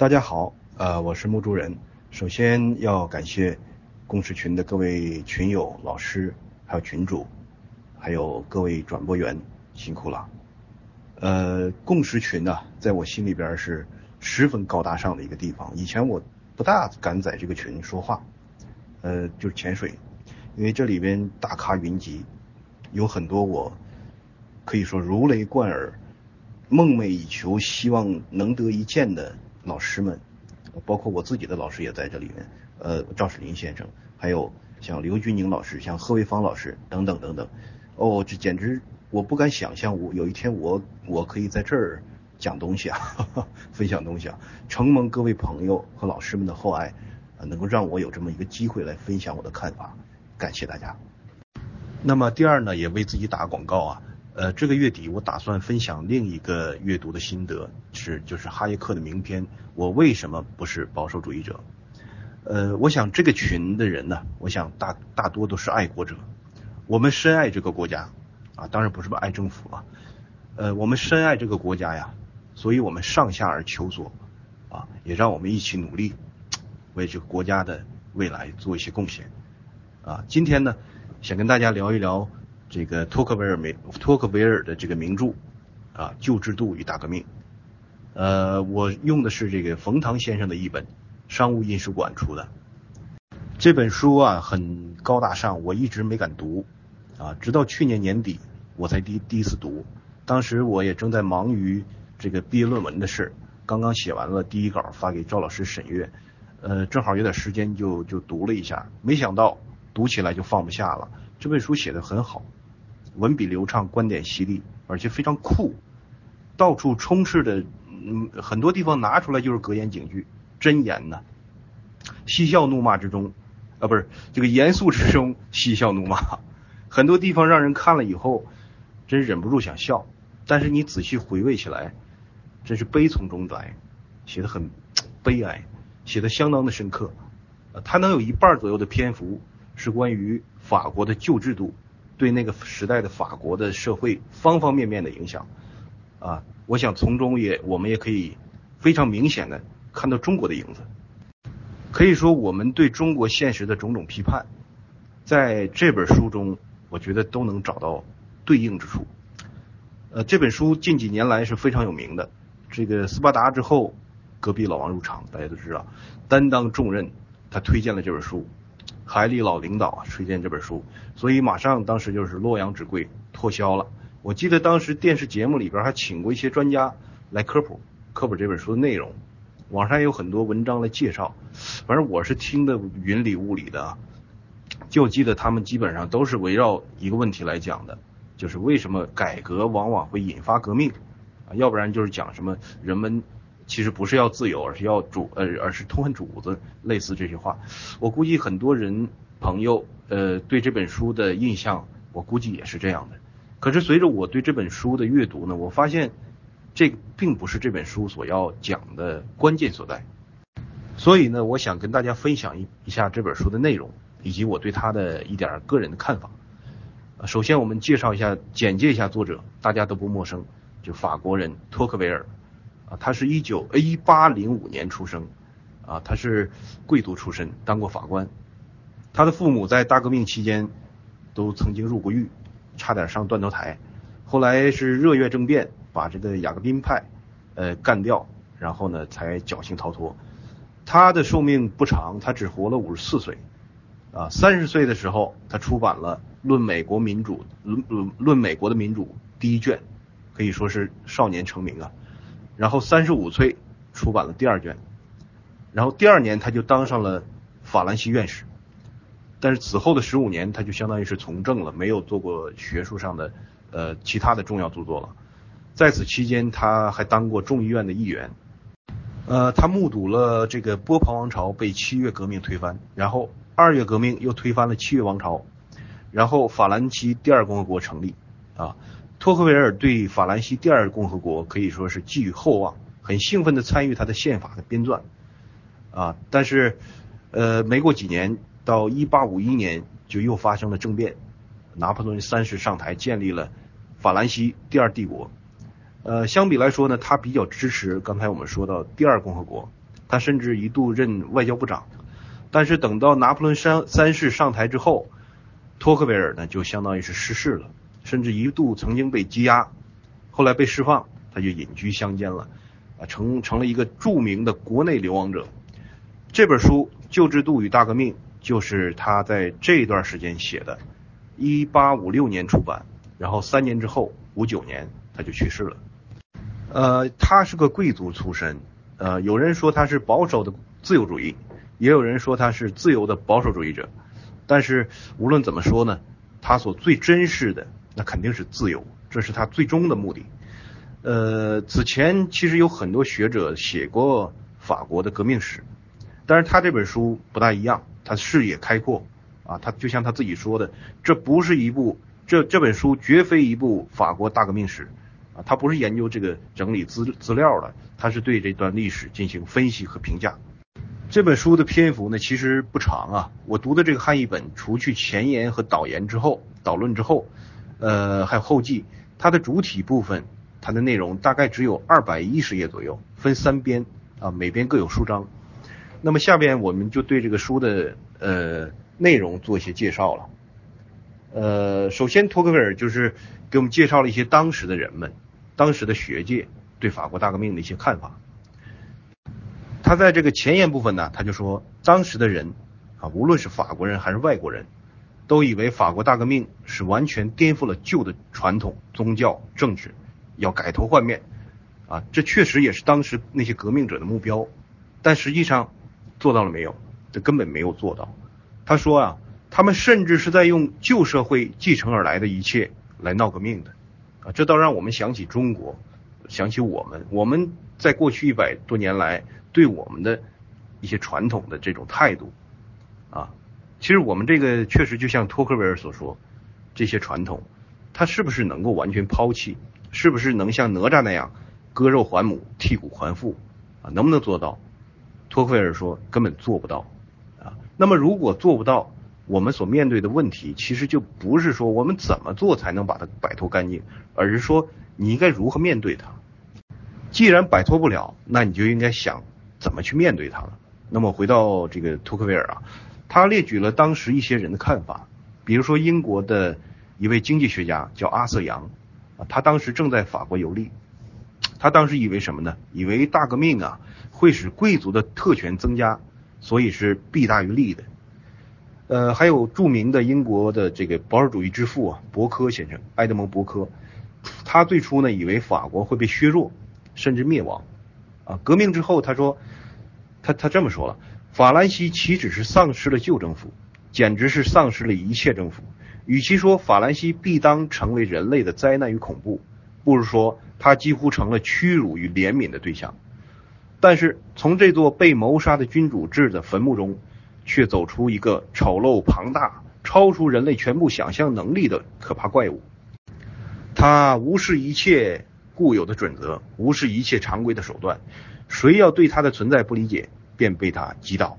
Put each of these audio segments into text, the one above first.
大家好，呃，我是木竹人。首先要感谢共识群的各位群友、老师，还有群主，还有各位转播员，辛苦了。呃，共识群呢，在我心里边是十分高大上的一个地方。以前我不大敢在这个群说话，呃，就是潜水，因为这里边大咖云集，有很多我可以说如雷贯耳、梦寐以求、希望能得一见的。老师们，包括我自己的老师也在这里面，呃，赵世林先生，还有像刘军宁老师，像贺卫方老师等等等等，哦，这简直我不敢想象，我有一天我我可以在这儿讲东西啊，分享东西啊，承蒙各位朋友和老师们的厚爱，能够让我有这么一个机会来分享我的看法，感谢大家。那么第二呢，也为自己打广告啊。呃，这个月底我打算分享另一个阅读的心得，是就是哈耶克的名篇《我为什么不是保守主义者》。呃，我想这个群的人呢，我想大大多都是爱国者，我们深爱这个国家啊，当然不是爱政府啊，呃，我们深爱这个国家呀，所以我们上下而求索啊，也让我们一起努力，为这个国家的未来做一些贡献啊。今天呢，想跟大家聊一聊。这个托克维尔名托克维尔的这个名著啊，《旧制度与大革命》。呃，我用的是这个冯唐先生的译本，商务印书馆出的。这本书啊，很高大上，我一直没敢读啊，直到去年年底我才第第一次读。当时我也正在忙于这个毕业论文的事，刚刚写完了第一稿，发给赵老师审阅，呃，正好有点时间就就读了一下，没想到读起来就放不下了。这本书写的很好。文笔流畅，观点犀利，而且非常酷，到处充斥的，嗯，很多地方拿出来就是格言警句、箴言呢。嬉笑怒骂之中，啊，不是这个严肃之中嬉笑怒骂，很多地方让人看了以后真忍不住想笑，但是你仔细回味起来，真是悲从中来，写的很 悲哀，写的相当的深刻。他能有一半左右的篇幅是关于法国的旧制度。对那个时代的法国的社会方方面面的影响，啊，我想从中也我们也可以非常明显的看到中国的影子。可以说，我们对中国现实的种种批判，在这本书中，我觉得都能找到对应之处。呃，这本书近几年来是非常有名的。这个斯巴达之后，隔壁老王入场，大家都知道，担当重任，他推荐了这本书。海里老领导啊推荐这本书，所以马上当时就是洛阳纸贵脱销了。我记得当时电视节目里边还请过一些专家来科普科普这本书的内容，网上也有很多文章来介绍。反正我是听的云里雾里的，就记得他们基本上都是围绕一个问题来讲的，就是为什么改革往往会引发革命啊？要不然就是讲什么人们。其实不是要自由，而是要主呃，而是痛恨主子，类似这些话。我估计很多人朋友呃对这本书的印象，我估计也是这样的。可是随着我对这本书的阅读呢，我发现这并不是这本书所要讲的关键所在。所以呢，我想跟大家分享一一下这本书的内容，以及我对它的一点个人的看法。首先，我们介绍一下，简介一下作者，大家都不陌生，就法国人托克维尔。啊，他是一九一八零五年出生，啊，他是贵族出身，当过法官。他的父母在大革命期间都曾经入过狱，差点上断头台。后来是热月政变，把这个雅各宾派呃干掉，然后呢才侥幸逃脱。他的寿命不长，他只活了五十四岁。啊，三十岁的时候，他出版了《论美国民主》论论论美国的民主第一卷，可以说是少年成名啊。然后三十五岁出版了第二卷，然后第二年他就当上了法兰西院士，但是此后的十五年他就相当于是从政了，没有做过学术上的呃其他的重要著作了。在此期间他还当过众议院的议员，呃，他目睹了这个波旁王朝被七月革命推翻，然后二月革命又推翻了七月王朝，然后法兰西第二共和国成立啊。托克维尔对法兰西第二共和国可以说是寄予厚望，很兴奋地参与他的宪法的编撰，啊，但是，呃，没过几年，到一八五一年就又发生了政变，拿破仑三世上台建立了法兰西第二帝国，呃，相比来说呢，他比较支持刚才我们说到第二共和国，他甚至一度任外交部长。但是等到拿破仑三三世上台之后，托克维尔呢就相当于是失势了，甚至一度曾经被羁押，后来被释放，他就隐居乡间了，啊，成成了一个著名的国内流亡者。这本书《旧制度与大革命》就是他在这段时间写的，一八五六年出版，然后三年之后，五九年他就去世了。呃，他是个贵族出身，呃，有人说他是保守的自由主义。也有人说他是自由的保守主义者，但是无论怎么说呢，他所最珍视的那肯定是自由，这是他最终的目的。呃，此前其实有很多学者写过法国的革命史，但是他这本书不大一样，他视野开阔啊，他就像他自己说的，这不是一部这这本书绝非一部法国大革命史啊，他不是研究这个整理资资料的，他是对这段历史进行分析和评价。这本书的篇幅呢，其实不长啊。我读的这个汉译本，除去前言和导言之后，导论之后，呃，还有后记，它的主体部分，它的内容大概只有二百一十页左右，分三编啊，每边各有数章。那么下边我们就对这个书的呃内容做一些介绍了。呃，首先托克维尔就是给我们介绍了一些当时的人们，当时的学界对法国大革命的一些看法。他在这个前言部分呢，他就说，当时的人啊，无论是法国人还是外国人，都以为法国大革命是完全颠覆了旧的传统宗教政治，要改头换面啊，这确实也是当时那些革命者的目标，但实际上做到了没有？这根本没有做到。他说啊，他们甚至是在用旧社会继承而来的一切来闹革命的啊，这倒让我们想起中国，想起我们，我们在过去一百多年来。对我们的一些传统的这种态度，其实我们这个确实就像托克维尔所说，这些传统，它是不是能够完全抛弃？是不是能像哪吒那样割肉还母、剔骨还父啊？能不能做到？托克维尔说根本做不到啊。那么如果做不到，我们所面对的问题其实就不是说我们怎么做才能把它摆脱干净，而是说你应该如何面对它。既然摆脱不了，那你就应该想。怎么去面对它了？那么回到这个托克维尔啊，他列举了当时一些人的看法，比如说英国的一位经济学家叫阿瑟杨啊，他当时正在法国游历，他当时以为什么呢？以为大革命啊会使贵族的特权增加，所以是弊大于利的。呃，还有著名的英国的这个保守主义之父啊，伯科先生，埃德蒙·伯科，他最初呢以为法国会被削弱，甚至灭亡。啊，革命之后，他说，他他这么说了，法兰西岂止是丧失了旧政府，简直是丧失了一切政府。与其说法兰西必当成为人类的灾难与恐怖，不如说他几乎成了屈辱与怜悯的对象。但是从这座被谋杀的君主制的坟墓中，却走出一个丑陋庞大、超出人类全部想象能力的可怕怪物。他无视一切。固有的准则，无视一切常规的手段，谁要对他的存在不理解，便被他击倒。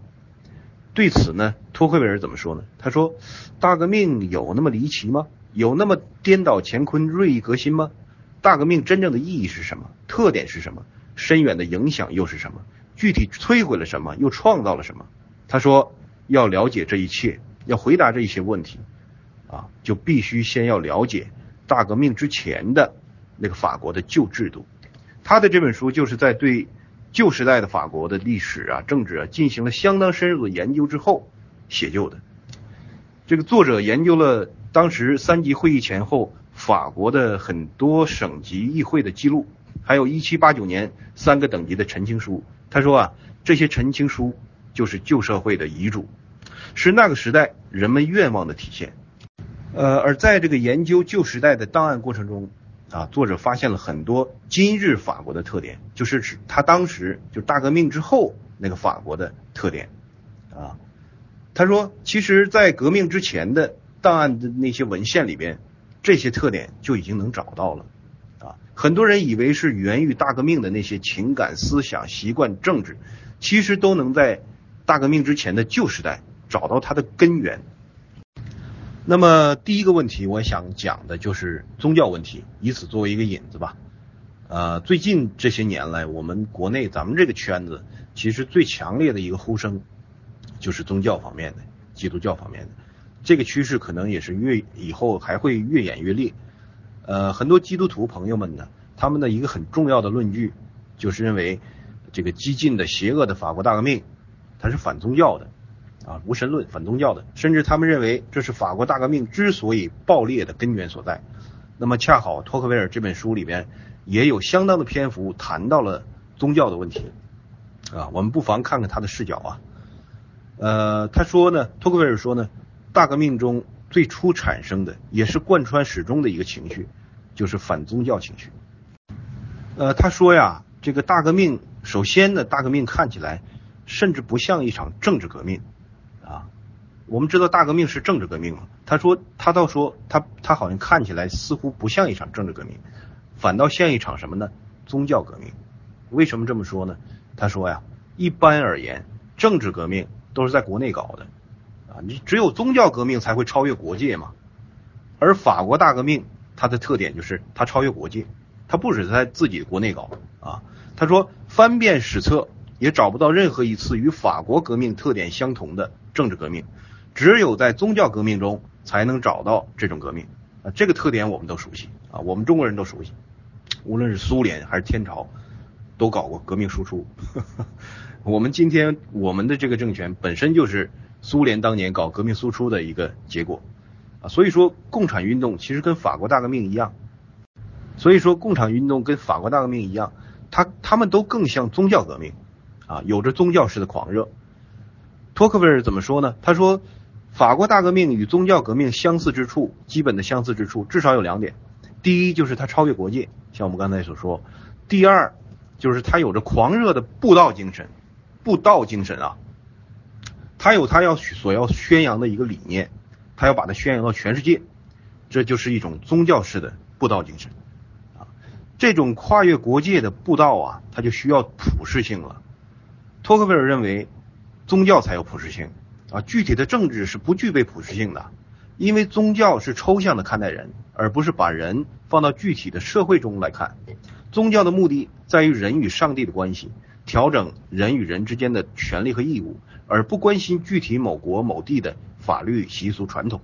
对此呢，托克维尔怎么说呢？他说：“大革命有那么离奇吗？有那么颠倒乾坤、锐意革新吗？大革命真正的意义是什么？特点是什么？深远的影响又是什么？具体摧毁了什么？又创造了什么？”他说：“要了解这一切，要回答这一些问题，啊，就必须先要了解大革命之前的。”那个法国的旧制度，他的这本书就是在对旧时代的法国的历史啊、政治啊进行了相当深入的研究之后写就的。这个作者研究了当时三级会议前后法国的很多省级议会的记录，还有1789年三个等级的陈情书。他说啊，这些陈情书就是旧社会的遗嘱，是那个时代人们愿望的体现。呃，而在这个研究旧时代的档案过程中。啊，作者发现了很多今日法国的特点，就是指他当时就大革命之后那个法国的特点。啊，他说，其实，在革命之前的档案的那些文献里边，这些特点就已经能找到了。啊，很多人以为是源于大革命的那些情感、思想、习惯、政治，其实都能在大革命之前的旧时代找到它的根源。那么第一个问题，我想讲的就是宗教问题，以此作为一个引子吧。呃，最近这些年来，我们国内咱们这个圈子其实最强烈的一个呼声就是宗教方面的，基督教方面的这个趋势可能也是越以后还会越演越烈。呃，很多基督徒朋友们呢，他们的一个很重要的论据就是认为这个激进的、邪恶的法国大革命它是反宗教的啊，无神论、反宗教的，甚至他们认为这是法国大革命之所以爆裂的根源所在。那么恰好托克维尔这本书里边也有相当的篇幅谈到了宗教的问题啊，我们不妨看看他的视角啊。呃，他说呢，托克维尔说呢，大革命中最初产生的也是贯穿始终的一个情绪，就是反宗教情绪。呃，他说呀，这个大革命首先呢，大革命看起来甚至不像一场政治革命啊。我们知道大革命是政治革命嘛？他说，他倒说，他他好像看起来似乎不像一场政治革命，反倒像一场什么呢？宗教革命。为什么这么说呢？他说呀，一般而言，政治革命都是在国内搞的啊，你只有宗教革命才会超越国界嘛。而法国大革命它的特点就是它超越国界，它不止在自己国内搞啊。他说，翻遍史册也找不到任何一次与法国革命特点相同的政治革命。只有在宗教革命中才能找到这种革命啊，这个特点我们都熟悉啊，我们中国人都熟悉，无论是苏联还是天朝，都搞过革命输出。我们今天我们的这个政权本身就是苏联当年搞革命输出的一个结果啊，所以说共产运动其实跟法国大革命一样，所以说共产运动跟法国大革命一样，它他们都更像宗教革命啊，有着宗教式的狂热。托克维尔怎么说呢？他说。法国大革命与宗教革命相似之处，基本的相似之处至少有两点。第一就是它超越国界，像我们刚才所说；第二就是它有着狂热的布道精神，布道精神啊，它有它要所要宣扬的一个理念，它要把它宣扬到全世界，这就是一种宗教式的布道精神啊。这种跨越国界的布道啊，它就需要普世性了。托克维尔认为，宗教才有普适性。啊，具体的政治是不具备普适性的，因为宗教是抽象的看待人，而不是把人放到具体的社会中来看。宗教的目的在于人与上帝的关系，调整人与人之间的权利和义务，而不关心具体某国某地的法律习俗传统。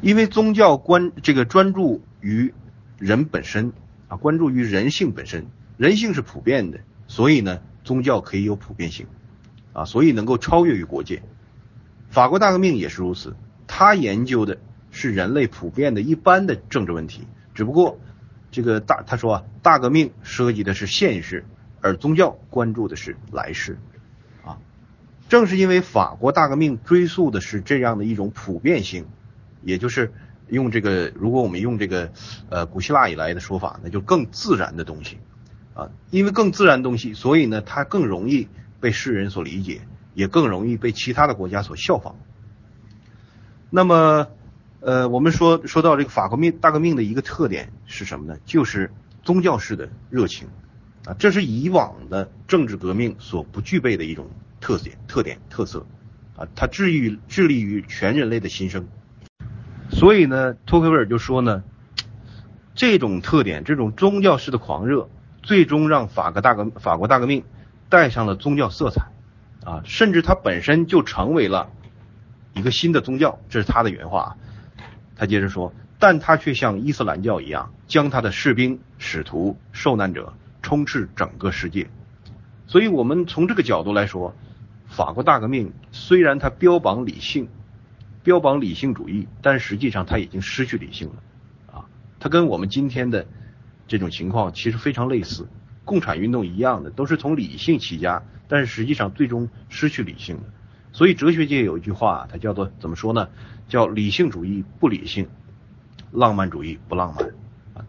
因为宗教关这个专注于人本身啊，关注于人性本身，人性是普遍的，所以呢，宗教可以有普遍性啊，所以能够超越于国界。法国大革命也是如此，他研究的是人类普遍的一般的政治问题，只不过这个大他说啊，大革命涉及的是现世，而宗教关注的是来世，啊，正是因为法国大革命追溯的是这样的一种普遍性，也就是用这个如果我们用这个呃古希腊以来的说法，那就更自然的东西，啊，因为更自然东西，所以呢它更容易被世人所理解。也更容易被其他的国家所效仿。那么，呃，我们说说到这个法国命大革命的一个特点是什么呢？就是宗教式的热情啊，这是以往的政治革命所不具备的一种特点、特点、特色啊，它致力于致力于全人类的新生。所以呢，托克维尔就说呢，这种特点、这种宗教式的狂热，最终让法国大革法国大革命带上了宗教色彩。啊，甚至它本身就成为了一个新的宗教，这是他的原话。他接着说，但他却像伊斯兰教一样，将他的士兵、使徒、受难者充斥整个世界。所以，我们从这个角度来说，法国大革命虽然它标榜理性，标榜理性主义，但实际上它已经失去理性了。啊，它跟我们今天的这种情况其实非常类似。共产运动一样的，都是从理性起家，但是实际上最终失去理性了。所以哲学界有一句话，它叫做怎么说呢？叫理性主义不理性，浪漫主义不浪漫。啊，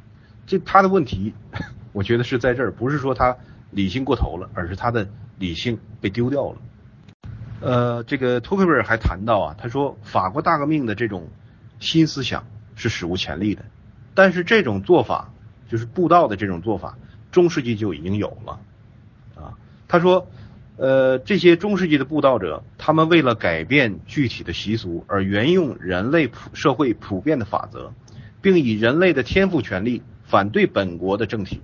这他的问题，我觉得是在这儿，不是说他理性过头了，而是他的理性被丢掉了。呃，这个托克维尔还谈到啊，他说法国大革命的这种新思想是史无前例的，但是这种做法，就是布道的这种做法。中世纪就已经有了，啊，他说，呃，这些中世纪的布道者，他们为了改变具体的习俗而沿用人类普社会普遍的法则，并以人类的天赋权利反对本国的政体，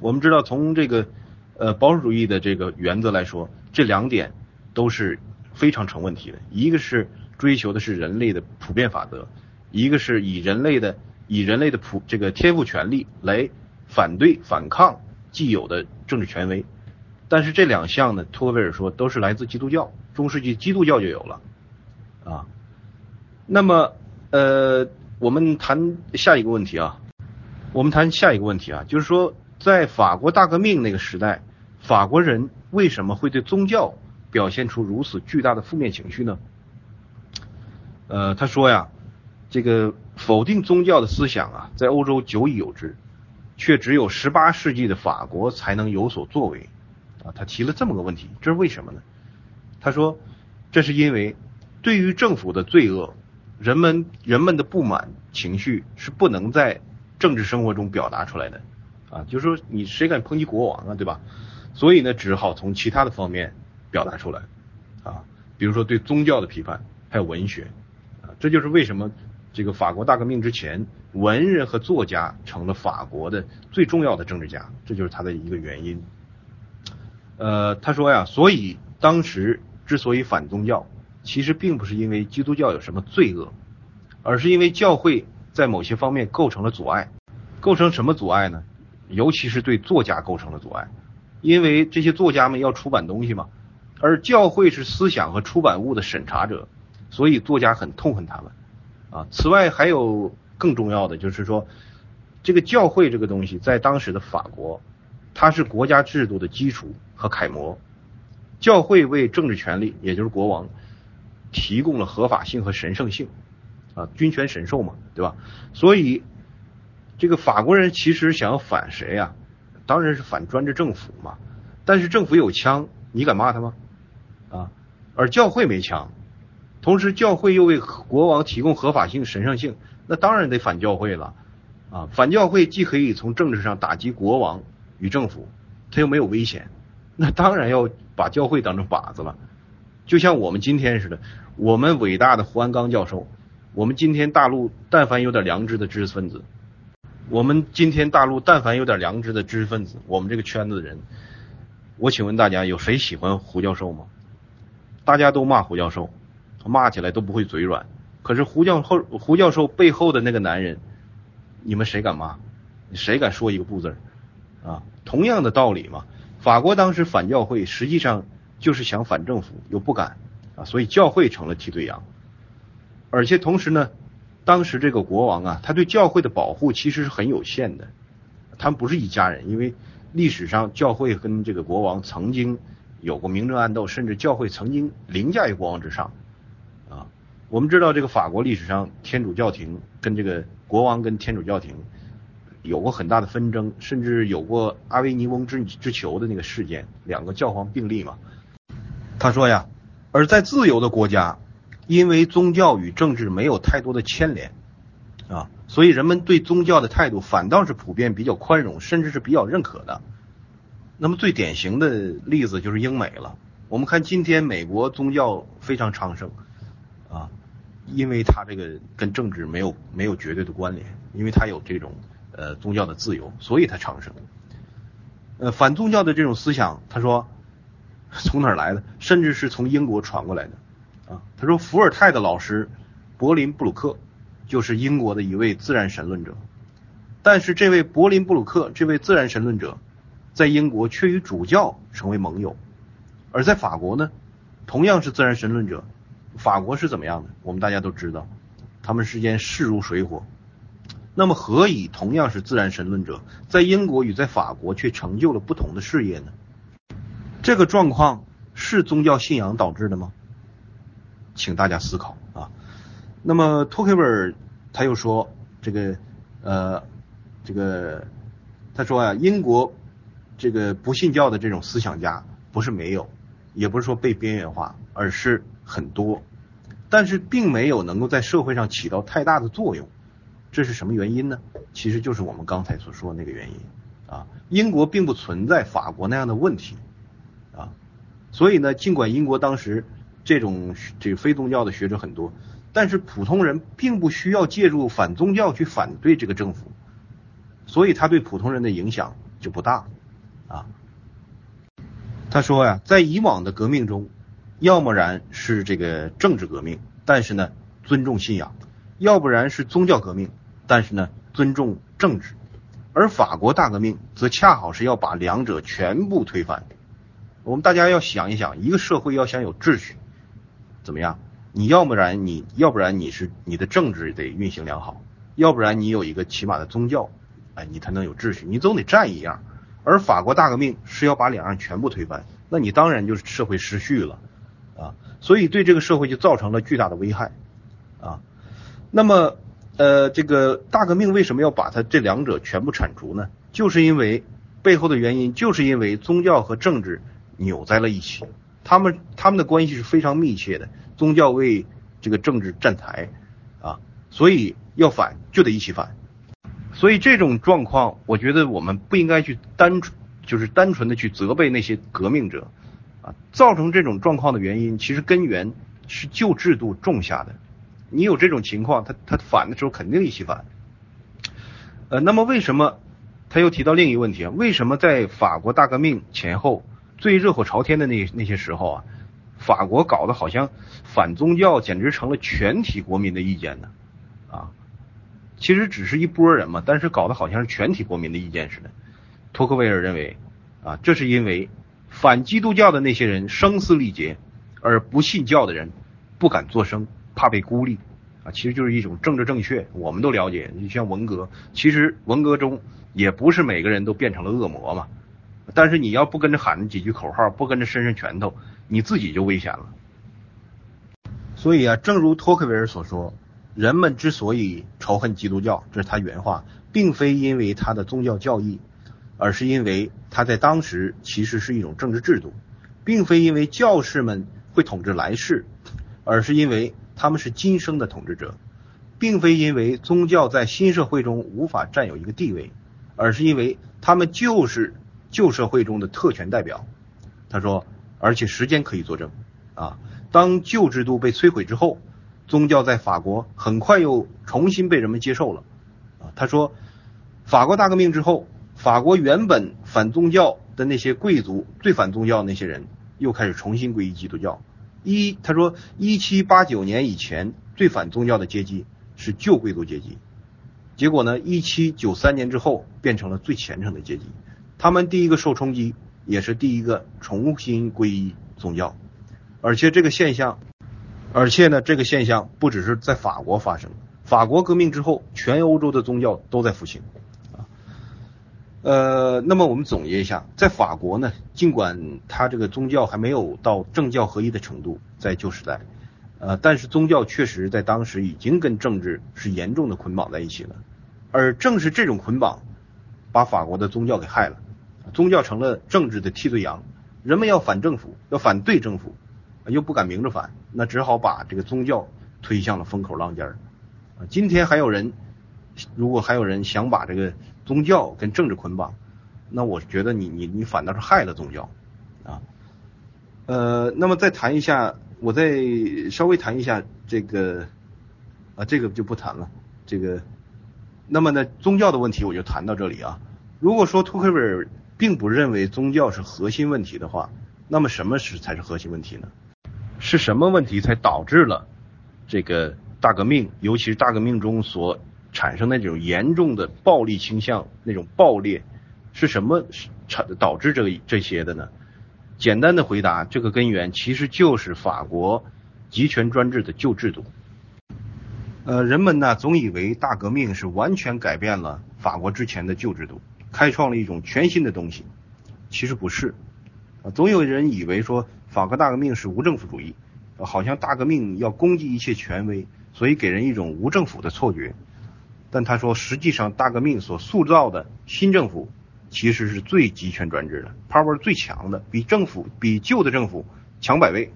我们知道，从这个呃保守主义的这个原则来说，这两点都是非常成问题的。一个是追求的是人类的普遍法则，一个是以人类的以人类的普这个天赋权利来反对反抗既有的政治权威。但是这两项呢，托克维尔说都是来自基督教，中世纪基督教就有了啊。那么呃，我们谈下一个问题啊，我们谈下一个问题啊，就是说。在法国大革命那个时代，法国人为什么会对宗教表现出如此巨大的负面情绪呢？呃，他说呀，这个否定宗教的思想啊，在欧洲久已有之，却只有十八世纪的法国才能有所作为。啊，他提了这么个问题，这是为什么呢？他说，这是因为对于政府的罪恶，人们人们的不满情绪是不能在政治生活中表达出来的。啊，就是说你谁敢抨击国王啊，对吧？所以呢，只好从其他的方面表达出来，啊，比如说对宗教的批判，还有文学，啊，这就是为什么这个法国大革命之前，文人和作家成了法国的最重要的政治家，这就是他的一个原因。呃，他说呀，所以当时之所以反宗教，其实并不是因为基督教有什么罪恶，而是因为教会在某些方面构成了阻碍，构成什么阻碍呢？尤其是对作家构成了阻碍，因为这些作家们要出版东西嘛，而教会是思想和出版物的审查者，所以作家很痛恨他们啊。此外还有更重要的，就是说这个教会这个东西在当时的法国，它是国家制度的基础和楷模，教会为政治权力，也就是国王提供了合法性和神圣性啊，君权神授嘛，对吧？所以。这个法国人其实想要反谁呀？当然是反专制政府嘛。但是政府有枪，你敢骂他吗？啊，而教会没枪，同时教会又为国王提供合法性、神圣性，那当然得反教会了。啊，反教会既可以从政治上打击国王与政府，他又没有危险，那当然要把教会当成靶子了。就像我们今天似的，我们伟大的胡安刚教授，我们今天大陆但凡有点良知的知识分子。我们今天大陆但凡有点良知的知识分子，我们这个圈子的人，我请问大家有谁喜欢胡教授吗？大家都骂胡教授，骂起来都不会嘴软。可是胡教授胡教授背后的那个男人，你们谁敢骂？谁敢说一个不字儿啊？同样的道理嘛。法国当时反教会，实际上就是想反政府，又不敢啊，所以教会成了替罪羊。而且同时呢。当时这个国王啊，他对教会的保护其实是很有限的，他们不是一家人，因为历史上教会跟这个国王曾经有过明争暗斗，甚至教会曾经凌驾于国王之上。我们知道这个法国历史上天主教廷跟这个国王跟天主教廷有过很大的纷争，甚至有过阿维尼翁之之囚的那个事件，两个教皇并立嘛。他说呀，而在自由的国家。因为宗教与政治没有太多的牵连，啊，所以人们对宗教的态度反倒是普遍比较宽容，甚至是比较认可的。那么最典型的例子就是英美了。我们看今天美国宗教非常昌盛，啊，因为他这个跟政治没有没有绝对的关联，因为他有这种呃宗教的自由，所以他长生。呃，反宗教的这种思想，他说从哪儿来的？甚至是从英国传过来的。啊，他说伏尔泰的老师柏林布鲁克就是英国的一位自然神论者，但是这位柏林布鲁克这位自然神论者在英国却与主教成为盟友，而在法国呢，同样是自然神论者，法国是怎么样的？我们大家都知道，他们之间势如水火。那么何以同样是自然神论者，在英国与在法国却成就了不同的事业呢？这个状况是宗教信仰导致的吗？请大家思考啊。那么托克维尔他又说，这个呃，这个他说啊，英国这个不信教的这种思想家不是没有，也不是说被边缘化，而是很多，但是并没有能够在社会上起到太大的作用。这是什么原因呢？其实就是我们刚才所说的那个原因啊。英国并不存在法国那样的问题啊，所以呢，尽管英国当时。这种这个非宗教的学者很多，但是普通人并不需要借助反宗教去反对这个政府，所以他对普通人的影响就不大啊。他说呀，在以往的革命中，要么然是这个政治革命，但是呢尊重信仰；要不然是宗教革命，但是呢尊重政治。而法国大革命则恰好是要把两者全部推翻。我们大家要想一想，一个社会要想有秩序，怎么样？你要不然你要不然你是你的政治得运行良好，要不然你有一个起码的宗教，哎，你才能有秩序。你总得占一样。而法国大革命是要把两样全部推翻，那你当然就是社会失序了啊，所以对这个社会就造成了巨大的危害啊。那么，呃，这个大革命为什么要把它这两者全部铲除呢？就是因为背后的原因，就是因为宗教和政治扭在了一起，他们他们的关系是非常密切的，宗教为这个政治站台啊，所以要反就得一起反。所以这种状况，我觉得我们不应该去单纯就是单纯的去责备那些革命者，啊，造成这种状况的原因，其实根源是旧制度种下的。你有这种情况，他他反的时候肯定一起反。呃，那么为什么他又提到另一个问题啊？为什么在法国大革命前后最热火朝天的那那些时候啊，法国搞得好像反宗教简直成了全体国民的意见呢？啊？其实只是一波人嘛，但是搞得好像是全体国民的意见似的。托克维尔认为，啊，这是因为反基督教的那些人声嘶力竭，而不信教的人不敢作声，怕被孤立。啊，其实就是一种政治正确。我们都了解，你像文革，其实文革中也不是每个人都变成了恶魔嘛。但是你要不跟着喊几句口号，不跟着伸伸拳头，你自己就危险了。所以啊，正如托克维尔所说。人们之所以仇恨基督教，这是他原话，并非因为他的宗教教义，而是因为他在当时其实是一种政治制度，并非因为教士们会统治来世，而是因为他们是今生的统治者，并非因为宗教在新社会中无法占有一个地位，而是因为他们就是旧社会中的特权代表。他说，而且时间可以作证啊，当旧制度被摧毁之后。宗教在法国很快又重新被人们接受了，啊，他说，法国大革命之后，法国原本反宗教的那些贵族，最反宗教那些人，又开始重新皈依基督教。一，他说，一七八九年以前最反宗教的阶级是旧贵族阶级，结果呢，一七九三年之后变成了最虔诚的阶级，他们第一个受冲击，也是第一个重新皈依宗教，而且这个现象。而且呢，这个现象不只是在法国发生，法国革命之后，全欧洲的宗教都在复兴，呃，那么我们总结一下，在法国呢，尽管它这个宗教还没有到政教合一的程度，在旧时代，呃，但是宗教确实在当时已经跟政治是严重的捆绑在一起了，而正是这种捆绑，把法国的宗教给害了，宗教成了政治的替罪羊，人们要反政府，要反对政府。又不敢明着反，那只好把这个宗教推向了风口浪尖儿。啊，今天还有人，如果还有人想把这个宗教跟政治捆绑，那我觉得你你你反倒是害了宗教。啊，呃，那么再谈一下，我再稍微谈一下这个，啊，这个就不谈了。这个，那么呢，宗教的问题我就谈到这里啊。如果说托克维尔并不认为宗教是核心问题的话，那么什么是才是核心问题呢？是什么问题才导致了这个大革命，尤其是大革命中所产生的这种严重的暴力倾向、那种暴烈，是什么产导致这这些的呢？简单的回答，这个根源其实就是法国集权专制的旧制度。呃，人们呢总以为大革命是完全改变了法国之前的旧制度，开创了一种全新的东西，其实不是。啊，总有人以为说法国大革命是无政府主义，好像大革命要攻击一切权威，所以给人一种无政府的错觉。但他说，实际上大革命所塑造的新政府其实是最集权专制的，power 最强的，比政府比旧的政府强百倍。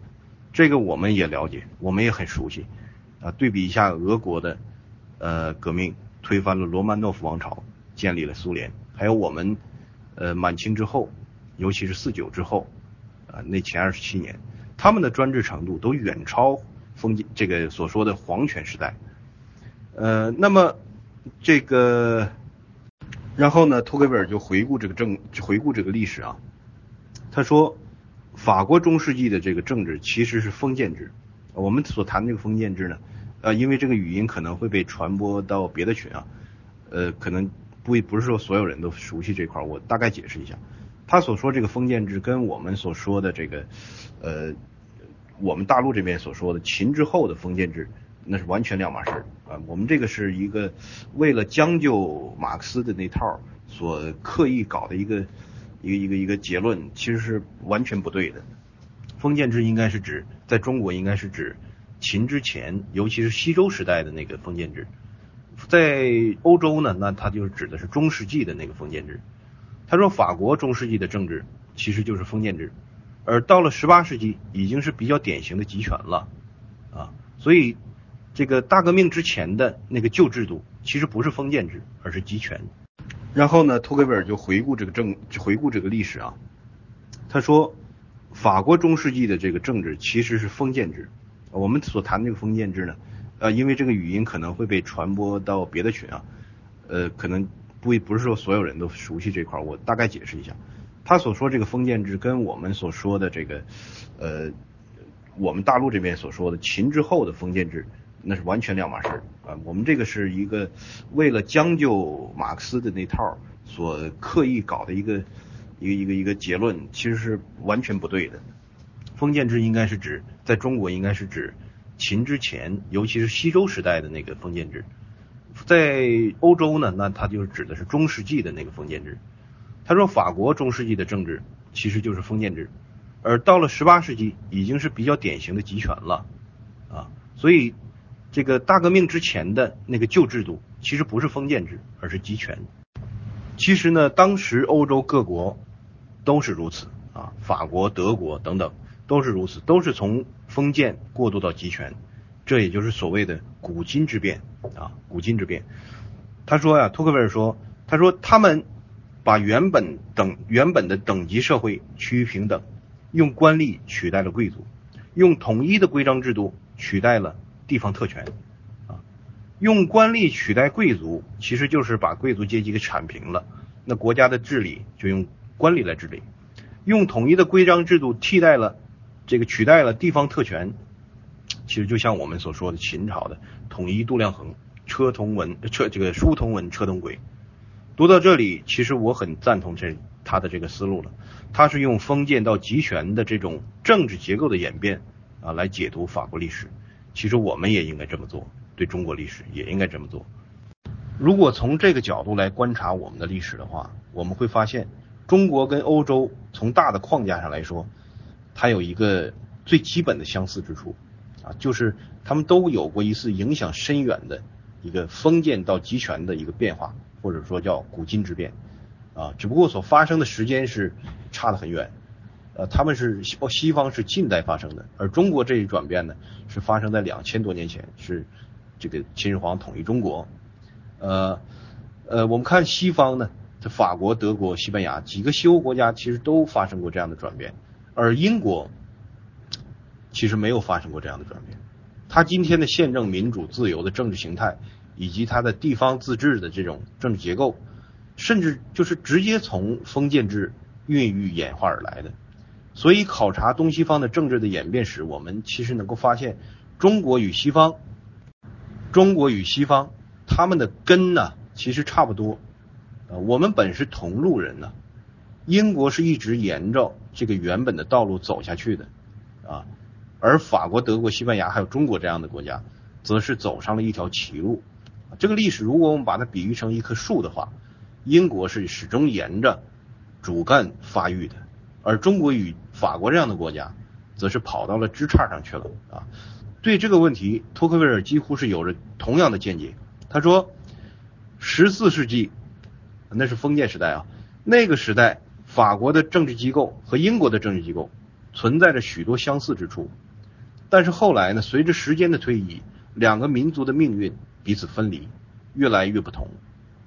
这个我们也了解，我们也很熟悉。啊，对比一下俄国的呃革命，推翻了罗曼诺夫王朝，建立了苏联，还有我们呃满清之后。尤其是四九之后，啊，那前二十七年，他们的专制程度都远超封建这个所说的皇权时代。呃，那么这个然后呢，托克维尔就回顾这个政，回顾这个历史啊。他说，法国中世纪的这个政治其实是封建制。我们所谈的这个封建制呢，呃，因为这个语音可能会被传播到别的群啊，呃，可能不不是说所有人都熟悉这块儿，我大概解释一下。他所说这个封建制跟我们所说的这个，呃，我们大陆这边所说的秦之后的封建制，那是完全两码事儿啊。我们这个是一个为了将就马克思的那套所刻意搞的一个一个一个一个结论，其实是完全不对的。封建制应该是指在中国应该是指秦之前，尤其是西周时代的那个封建制。在欧洲呢，那它就是指的是中世纪的那个封建制。他说，法国中世纪的政治其实就是封建制，而到了十八世纪已经是比较典型的集权了，啊，所以这个大革命之前的那个旧制度其实不是封建制，而是集权。然后呢，托克维尔就回顾这个政，回顾这个历史啊，他说，法国中世纪的这个政治其实是封建制。我们所谈的这个封建制呢，呃，因为这个语音可能会被传播到别的群啊，呃，可能。不不是说所有人都熟悉这块儿，我大概解释一下。他所说这个封建制跟我们所说的这个，呃，我们大陆这边所说的秦之后的封建制，那是完全两码事啊。我们这个是一个为了将就马克思的那套所刻意搞的一个一个一个一个结论，其实是完全不对的。封建制应该是指在中国应该是指秦之前，尤其是西周时代的那个封建制。在欧洲呢，那它就是指的是中世纪的那个封建制。他说，法国中世纪的政治其实就是封建制，而到了十八世纪已经是比较典型的集权了，啊，所以这个大革命之前的那个旧制度其实不是封建制，而是集权。其实呢，当时欧洲各国都是如此啊，法国、德国等等都是如此，都是从封建过渡到集权。这也就是所谓的古今之变啊，古今之变。他说呀，托克维尔说，他说他们把原本等原本的等级社会趋于平等，用官吏取代了贵族，用统一的规章制度取代了地方特权啊，用官吏取代贵族，其实就是把贵族阶级给铲平了，那国家的治理就用官吏来治理，用统一的规章制度替代了这个取代了地方特权。其实就像我们所说的秦朝的统一度量衡，车同文，车这个书同文，车同轨。读到这里，其实我很赞同这他的这个思路了。他是用封建到集权的这种政治结构的演变啊来解读法国历史。其实我们也应该这么做，对中国历史也应该这么做。如果从这个角度来观察我们的历史的话，我们会发现中国跟欧洲从大的框架上来说，它有一个最基本的相似之处。啊，就是他们都有过一次影响深远的一个封建到集权的一个变化，或者说叫古今之变，啊，只不过所发生的时间是差得很远，呃，他们是西西方是近代发生的，而中国这一转变呢是发生在两千多年前，是这个秦始皇统一中国，呃呃，我们看西方呢，这法国、德国、西班牙几个西欧国家其实都发生过这样的转变，而英国。其实没有发生过这样的转变，他今天的宪政民主自由的政治形态，以及他的地方自治的这种政治结构，甚至就是直接从封建制孕育演化而来的。所以考察东西方的政治的演变史，我们其实能够发现，中国与西方，中国与西方他们的根呢，其实差不多。呃，我们本是同路人呢，英国是一直沿着这个原本的道路走下去的，啊。而法国、德国、西班牙还有中国这样的国家，则是走上了一条歧路。这个历史，如果我们把它比喻成一棵树的话，英国是始终沿着主干发育的，而中国与法国这样的国家，则是跑到了枝杈上去了啊。对这个问题，托克维尔几乎是有着同样的见解。他说，十四世纪那是封建时代啊，那个时代法国的政治机构和英国的政治机构存在着许多相似之处。但是后来呢？随着时间的推移，两个民族的命运彼此分离，越来越不同。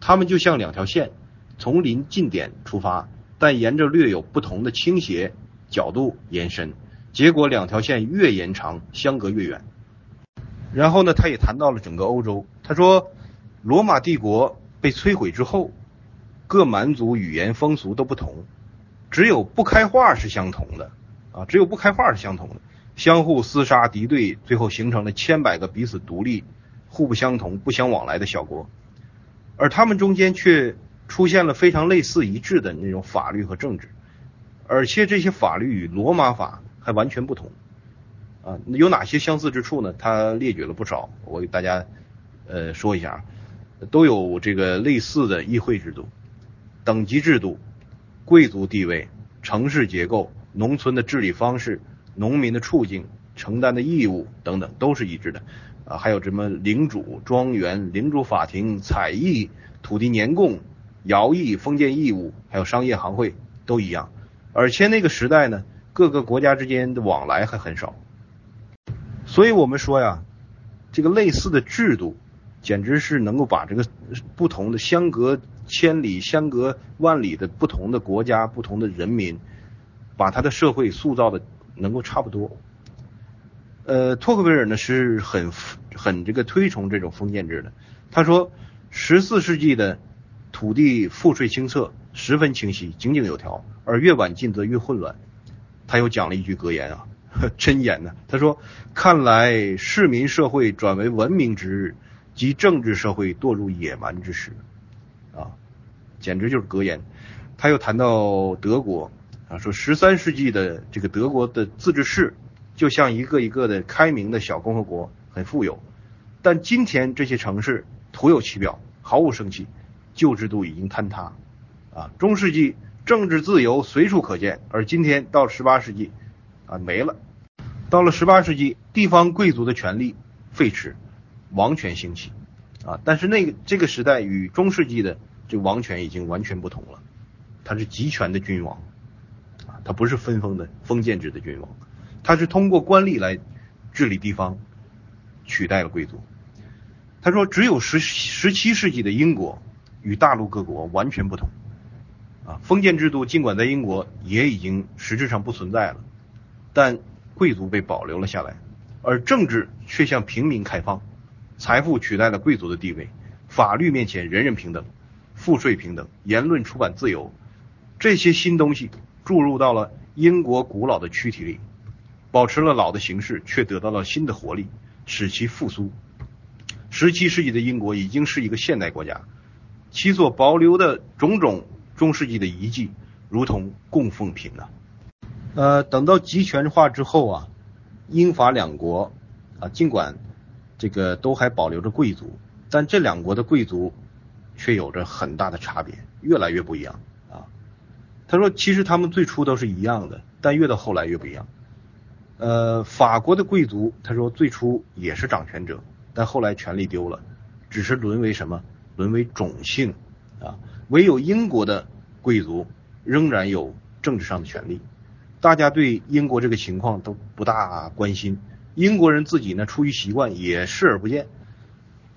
他们就像两条线，从临近点出发，但沿着略有不同的倾斜角度延伸，结果两条线越延长，相隔越远。然后呢，他也谈到了整个欧洲。他说，罗马帝国被摧毁之后，各蛮族语言风俗都不同，只有不开化是相同的啊，只有不开化是相同的，相互厮杀敌对，最后形成了千百个彼此独立、互不相同、不相往来的小国，而他们中间却出现了非常类似一致的那种法律和政治，而且这些法律与罗马法还完全不同啊，有哪些相似之处呢？他列举了不少，我给大家呃说一下，都有这个类似的议会制度。等级制度、贵族地位、城市结构、农村的治理方式、农民的处境、承担的义务等等都是一致的啊，还有什么领主、庄园、领主法庭、采邑、土地年贡、徭役、封建义务，还有商业行会都一样。而且那个时代呢，各个国家之间的往来还很少，所以我们说呀，这个类似的制度。简直是能够把这个不同的相隔千里、相隔万里的不同的国家、不同的人民，把他的社会塑造的能够差不多。呃，托克维尔呢是很很这个推崇这种封建制的。他说，十四世纪的土地赋税清册十分清晰、井井有条，而越晚进则越混乱。他又讲了一句格言啊，真言呢。他说，看来市民社会转为文明之日。及政治社会堕入野蛮之时，啊，简直就是格言。他又谈到德国，啊，说十三世纪的这个德国的自治市，就像一个一个的开明的小共和国，很富有。但今天这些城市徒有其表，毫无生气，旧制度已经坍塌。啊，中世纪政治自由随处可见，而今天到十八世纪，啊，没了。到了十八世纪，地方贵族的权力废弛。王权兴起，啊，但是那个这个时代与中世纪的这王权已经完全不同了，他是集权的君王，啊，他不是分封的封建制的君王，他是通过官吏来治理地方，取代了贵族。他说，只有十十七世纪的英国与大陆各国完全不同，啊，封建制度尽管在英国也已经实质上不存在了，但贵族被保留了下来，而政治却向平民开放。财富取代了贵族的地位，法律面前人人平等，赋税平等，言论出版自由，这些新东西注入到了英国古老的躯体里，保持了老的形式，却得到了新的活力，使其复苏。十七世纪的英国已经是一个现代国家，其所保留的种种中世纪的遗迹，如同供奉品啊。呃，等到集权化之后啊，英法两国啊，尽管。这个都还保留着贵族，但这两国的贵族却有着很大的差别，越来越不一样啊。他说，其实他们最初都是一样的，但越到后来越不一样。呃，法国的贵族，他说最初也是掌权者，但后来权力丢了，只是沦为什么？沦为种姓啊。唯有英国的贵族仍然有政治上的权利，大家对英国这个情况都不大关心。英国人自己呢，出于习惯也视而不见。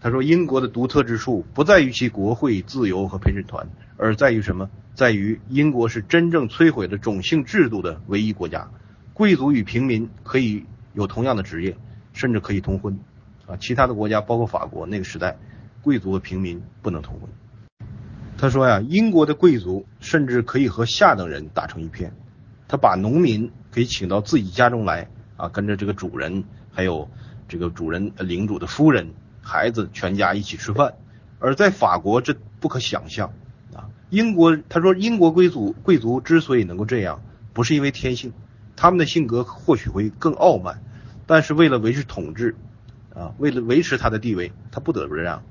他说：“英国的独特之处不在于其国会自由和陪审团，而在于什么？在于英国是真正摧毁了种姓制度的唯一国家。贵族与平民可以有同样的职业，甚至可以通婚。啊，其他的国家，包括法国那个时代，贵族和平民不能通婚。”他说呀，英国的贵族甚至可以和下等人打成一片。他把农民可以请到自己家中来。啊，跟着这个主人，还有这个主人领主的夫人、孩子，全家一起吃饭。而在法国，这不可想象啊。英国，他说，英国贵族贵族之所以能够这样，不是因为天性，他们的性格或许会更傲慢，但是为了维持统治，啊，为了维持他的地位，他不得不这样。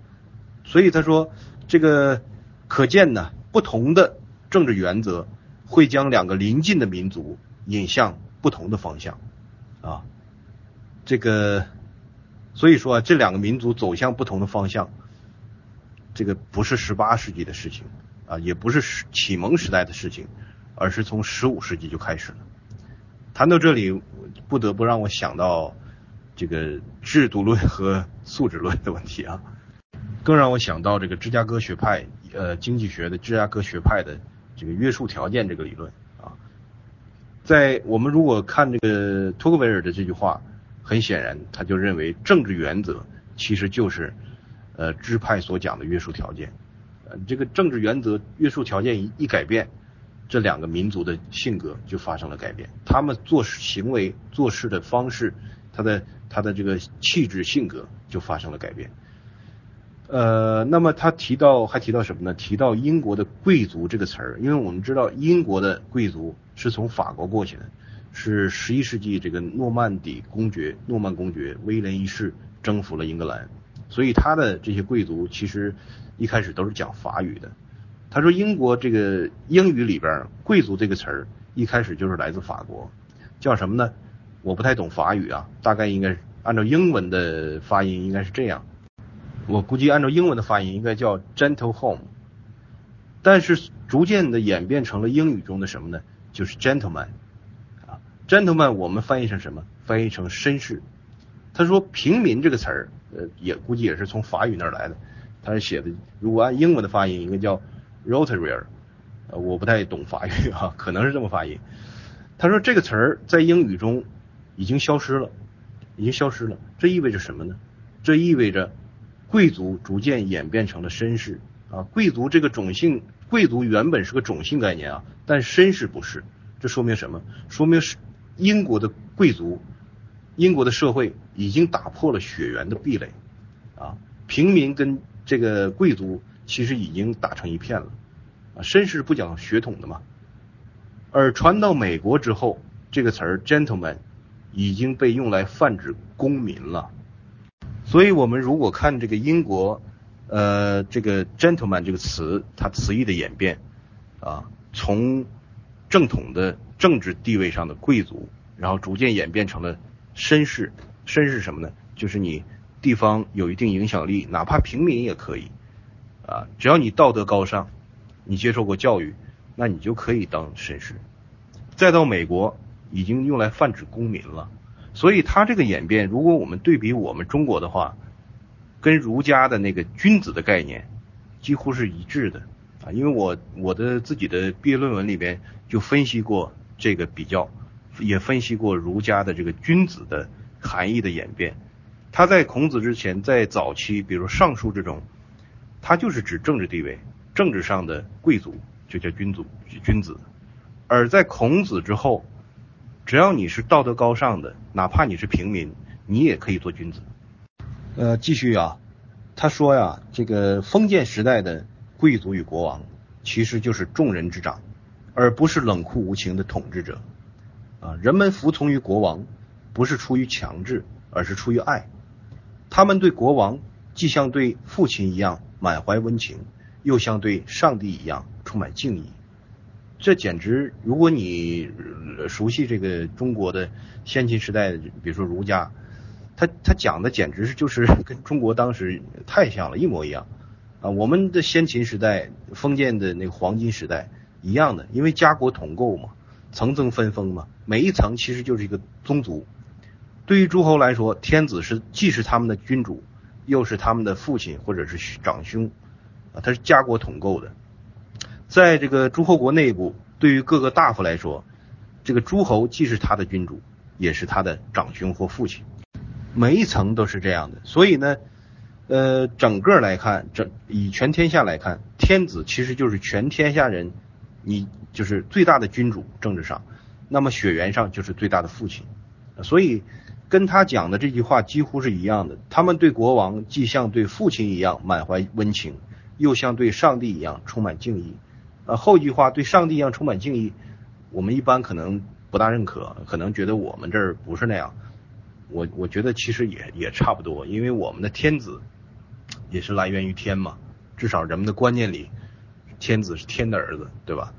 所以他说，这个可见呢，不同的政治原则会将两个邻近的民族引向不同的方向。啊，这个，所以说啊，这两个民族走向不同的方向，这个不是十八世纪的事情啊，也不是启蒙时代的事情，而是从十五世纪就开始了。谈到这里，不得不让我想到这个制度论和素质论的问题啊，更让我想到这个芝加哥学派呃经济学的芝加哥学派的这个约束条件这个理论啊。在我们如果看这个托克维尔的这句话，很显然他就认为政治原则其实就是呃支派所讲的约束条件，呃，这个政治原则约束条件一一改变，这两个民族的性格就发生了改变，他们做行为做事的方式，他的他的这个气质性格就发生了改变。呃，那么他提到还提到什么呢？提到英国的贵族这个词儿，因为我们知道英国的贵族是从法国过去的，是十一世纪这个诺曼底公爵诺曼公爵威廉一世征服了英格兰，所以他的这些贵族其实一开始都是讲法语的。他说英国这个英语里边“贵族”这个词儿一开始就是来自法国，叫什么呢？我不太懂法语啊，大概应该按照英文的发音应该是这样。我估计按照英文的发音应该叫 gentle home，但是逐渐的演变成了英语中的什么呢？就是 gentleman 啊，gentleman 我们翻译成什么？翻译成绅士。他说平民这个词儿，呃，也估计也是从法语那儿来的。他是写的，如果按英文的发音，应该叫 rotarier，呃，我不太懂法语啊，可能是这么发音。他说这个词儿在英语中已经消失了，已经消失了。这意味着什么呢？这意味着。贵族逐渐演变成了绅士。啊，贵族这个种姓，贵族原本是个种姓概念啊，但绅士不是，这说明什么？说明是英国的贵族，英国的社会已经打破了血缘的壁垒。啊，平民跟这个贵族其实已经打成一片了。啊，绅士不讲血统的嘛，而传到美国之后，这个词儿 gentleman 已经被用来泛指公民了。所以，我们如果看这个英国，呃，这个 gentleman 这个词，它词义的演变，啊，从正统的政治地位上的贵族，然后逐渐演变成了绅士。绅士什么呢？就是你地方有一定影响力，哪怕平民也可以，啊，只要你道德高尚，你接受过教育，那你就可以当绅士。再到美国，已经用来泛指公民了。所以它这个演变，如果我们对比我们中国的话，跟儒家的那个君子的概念几乎是一致的啊。因为我我的自己的毕业论文里边就分析过这个比较，也分析过儒家的这个君子的含义的演变。他在孔子之前，在早期，比如尚书这种，他就是指政治地位、政治上的贵族就叫君主君子，而在孔子之后。只要你是道德高尚的，哪怕你是平民，你也可以做君子。呃，继续啊，他说呀，这个封建时代的贵族与国王，其实就是众人之长，而不是冷酷无情的统治者。啊，人们服从于国王，不是出于强制，而是出于爱。他们对国王既像对父亲一样满怀温情，又像对上帝一样充满敬意。这简直，如果你熟悉这个中国的先秦时代，比如说儒家，他他讲的简直是就是 跟中国当时太像了，一模一样啊！我们的先秦时代，封建的那个黄金时代一样的，因为家国统构嘛，层层分封嘛，每一层其实就是一个宗族。对于诸侯来说，天子是既是他们的君主，又是他们的父亲或者是长兄啊，他是家国统构的。在这个诸侯国内部，对于各个大夫来说，这个诸侯既是他的君主，也是他的长兄或父亲，每一层都是这样的。所以呢，呃，整个来看，整以全天下来看，天子其实就是全天下人，你就是最大的君主，政治上，那么血缘上就是最大的父亲。所以跟他讲的这句话几乎是一样的。他们对国王既像对父亲一样满怀温情，又像对上帝一样充满敬意。呃，后一句话对上帝一样充满敬意，我们一般可能不大认可，可能觉得我们这儿不是那样。我我觉得其实也也差不多，因为我们的天子也是来源于天嘛，至少人们的观念里，天子是天的儿子，对吧？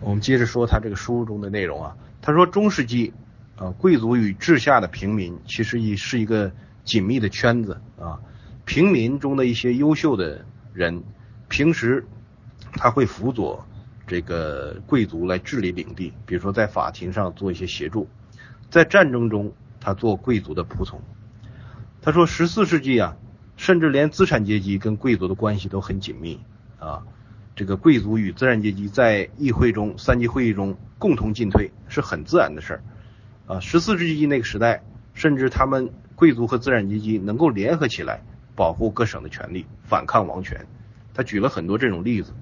我们接着说他这个书中的内容啊，他说中世纪啊，贵族与治下的平民其实一是一个紧密的圈子啊，平民中的一些优秀的人，平时。他会辅佐这个贵族来治理领地，比如说在法庭上做一些协助，在战争中他做贵族的仆从。他说，十四世纪啊，甚至连资产阶级跟贵族的关系都很紧密啊。这个贵族与资产阶级在议会中、三级会议中共同进退是很自然的事儿啊。十四世纪那个时代，甚至他们贵族和资产阶级能够联合起来保护各省的权利，反抗王权。他举了很多这种例子。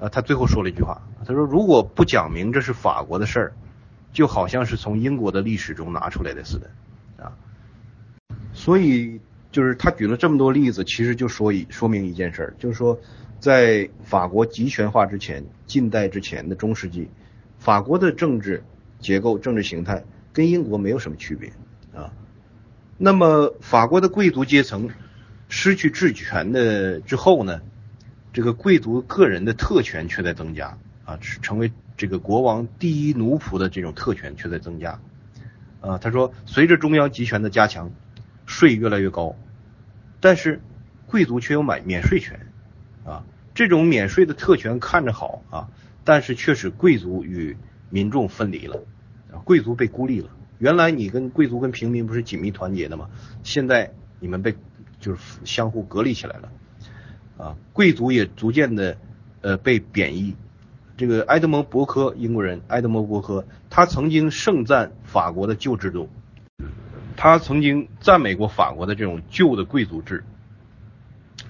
呃，他最后说了一句话，他说：“如果不讲明这是法国的事儿，就好像是从英国的历史中拿出来的似的。”啊，所以就是他举了这么多例子，其实就说一说明一件事儿，就是说，在法国集权化之前，近代之前的中世纪，法国的政治结构、政治形态跟英国没有什么区别啊。那么，法国的贵族阶层失去治权的之后呢？这个贵族个人的特权却在增加啊，成为这个国王第一奴仆的这种特权却在增加啊。他说，随着中央集权的加强，税越来越高，但是贵族却有买免税权啊。这种免税的特权看着好啊，但是却使贵族与民众分离了啊，贵族被孤立了。原来你跟贵族跟平民不是紧密团结的吗？现在你们被就是相互隔离起来了。啊，贵族也逐渐的，呃，被贬义。这个埃德蒙·伯科，英国人，埃德蒙·伯科，他曾经盛赞法国的旧制度，他曾经赞美过法国的这种旧的贵族制。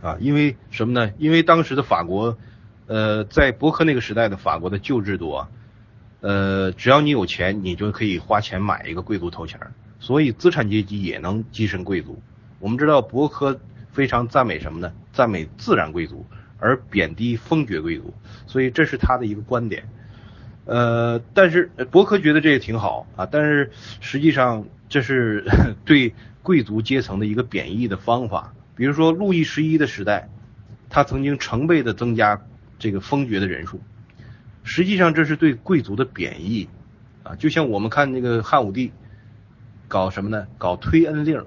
啊，因为什么呢？因为当时的法国，呃，在伯克那个时代的法国的旧制度啊，呃，只要你有钱，你就可以花钱买一个贵族头衔，所以资产阶级也能跻身贵族。我们知道伯科。非常赞美什么呢？赞美自然贵族，而贬低封爵贵族，所以这是他的一个观点。呃，但是伯克觉得这也挺好啊，但是实际上这是 对贵族阶层的一个贬义的方法。比如说路易十一的时代，他曾经成倍的增加这个封爵的人数，实际上这是对贵族的贬义啊。就像我们看那个汉武帝搞什么呢？搞推恩令。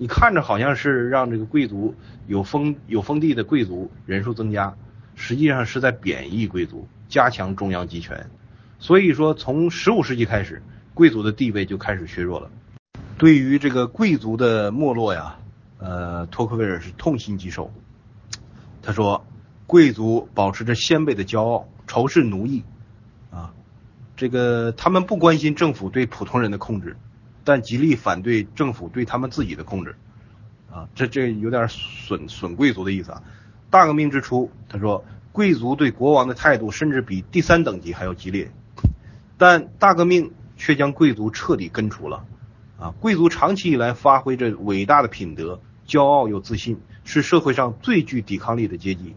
你看着好像是让这个贵族有封有封地的贵族人数增加，实际上是在贬义贵族，加强中央集权。所以说，从十五世纪开始，贵族的地位就开始削弱了。对于这个贵族的没落呀，呃，托克维尔是痛心疾首。他说，贵族保持着先辈的骄傲，仇视奴役，啊，这个他们不关心政府对普通人的控制。但极力反对政府对他们自己的控制，啊，这这有点损损贵族的意思啊。大革命之初，他说贵族对国王的态度甚至比第三等级还要激烈，但大革命却将贵族彻底根除了，啊，贵族长期以来发挥着伟大的品德，骄傲又自信，是社会上最具抵抗力的阶级。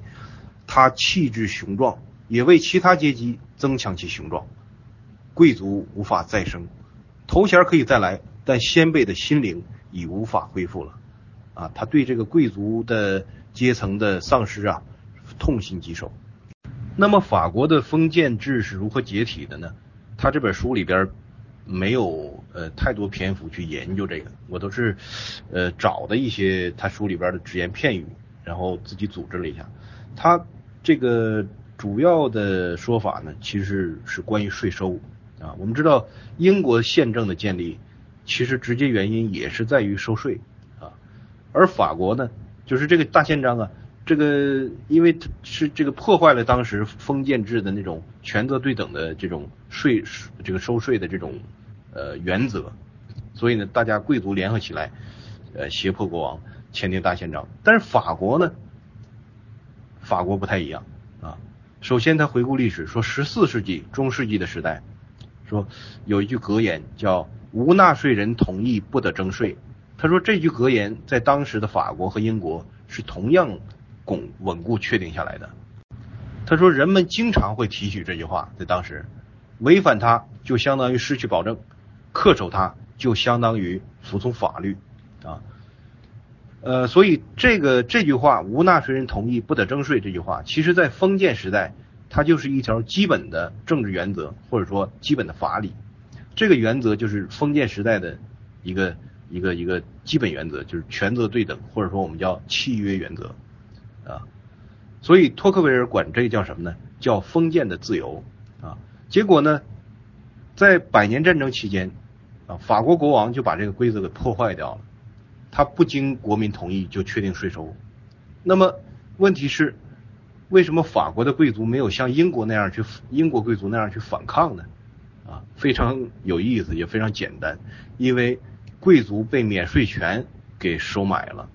他气质雄壮，也为其他阶级增强其雄壮。贵族无法再生。头衔可以再来，但先辈的心灵已无法恢复了，啊，他对这个贵族的阶层的丧失啊，痛心疾首。那么法国的封建制是如何解体的呢？他这本书里边没有呃太多篇幅去研究这个，我都是呃找的一些他书里边的只言片语，然后自己组织了一下。他这个主要的说法呢，其实是关于税收。啊，我们知道英国宪政的建立，其实直接原因也是在于收税啊，而法国呢，就是这个大宪章啊，这个因为是这个破坏了当时封建制的那种权责对等的这种税这个收税的这种呃原则，所以呢，大家贵族联合起来，呃胁迫国王签订大宪章。但是法国呢，法国不太一样啊，首先他回顾历史，说十四世纪中世纪的时代。说有一句格言叫“无纳税人同意不得征税”。他说这句格言在当时的法国和英国是同样巩稳固确定下来的。他说人们经常会提取这句话，在当时违反它就相当于失去保证，恪守它就相当于服从法律啊。呃，所以这个这句话“无纳税人同意不得征税”这句话，其实在封建时代。它就是一条基本的政治原则，或者说基本的法理。这个原则就是封建时代的一个一个一个基本原则，就是权责对等，或者说我们叫契约原则啊。所以托克维尔管这叫什么呢？叫封建的自由啊。结果呢，在百年战争期间啊，法国国王就把这个规则给破坏掉了，他不经国民同意就确定税收。那么问题是？为什么法国的贵族没有像英国那样去英国贵族那样去反抗呢？啊，非常有意思，也非常简单，因为贵族被免税权给收买了。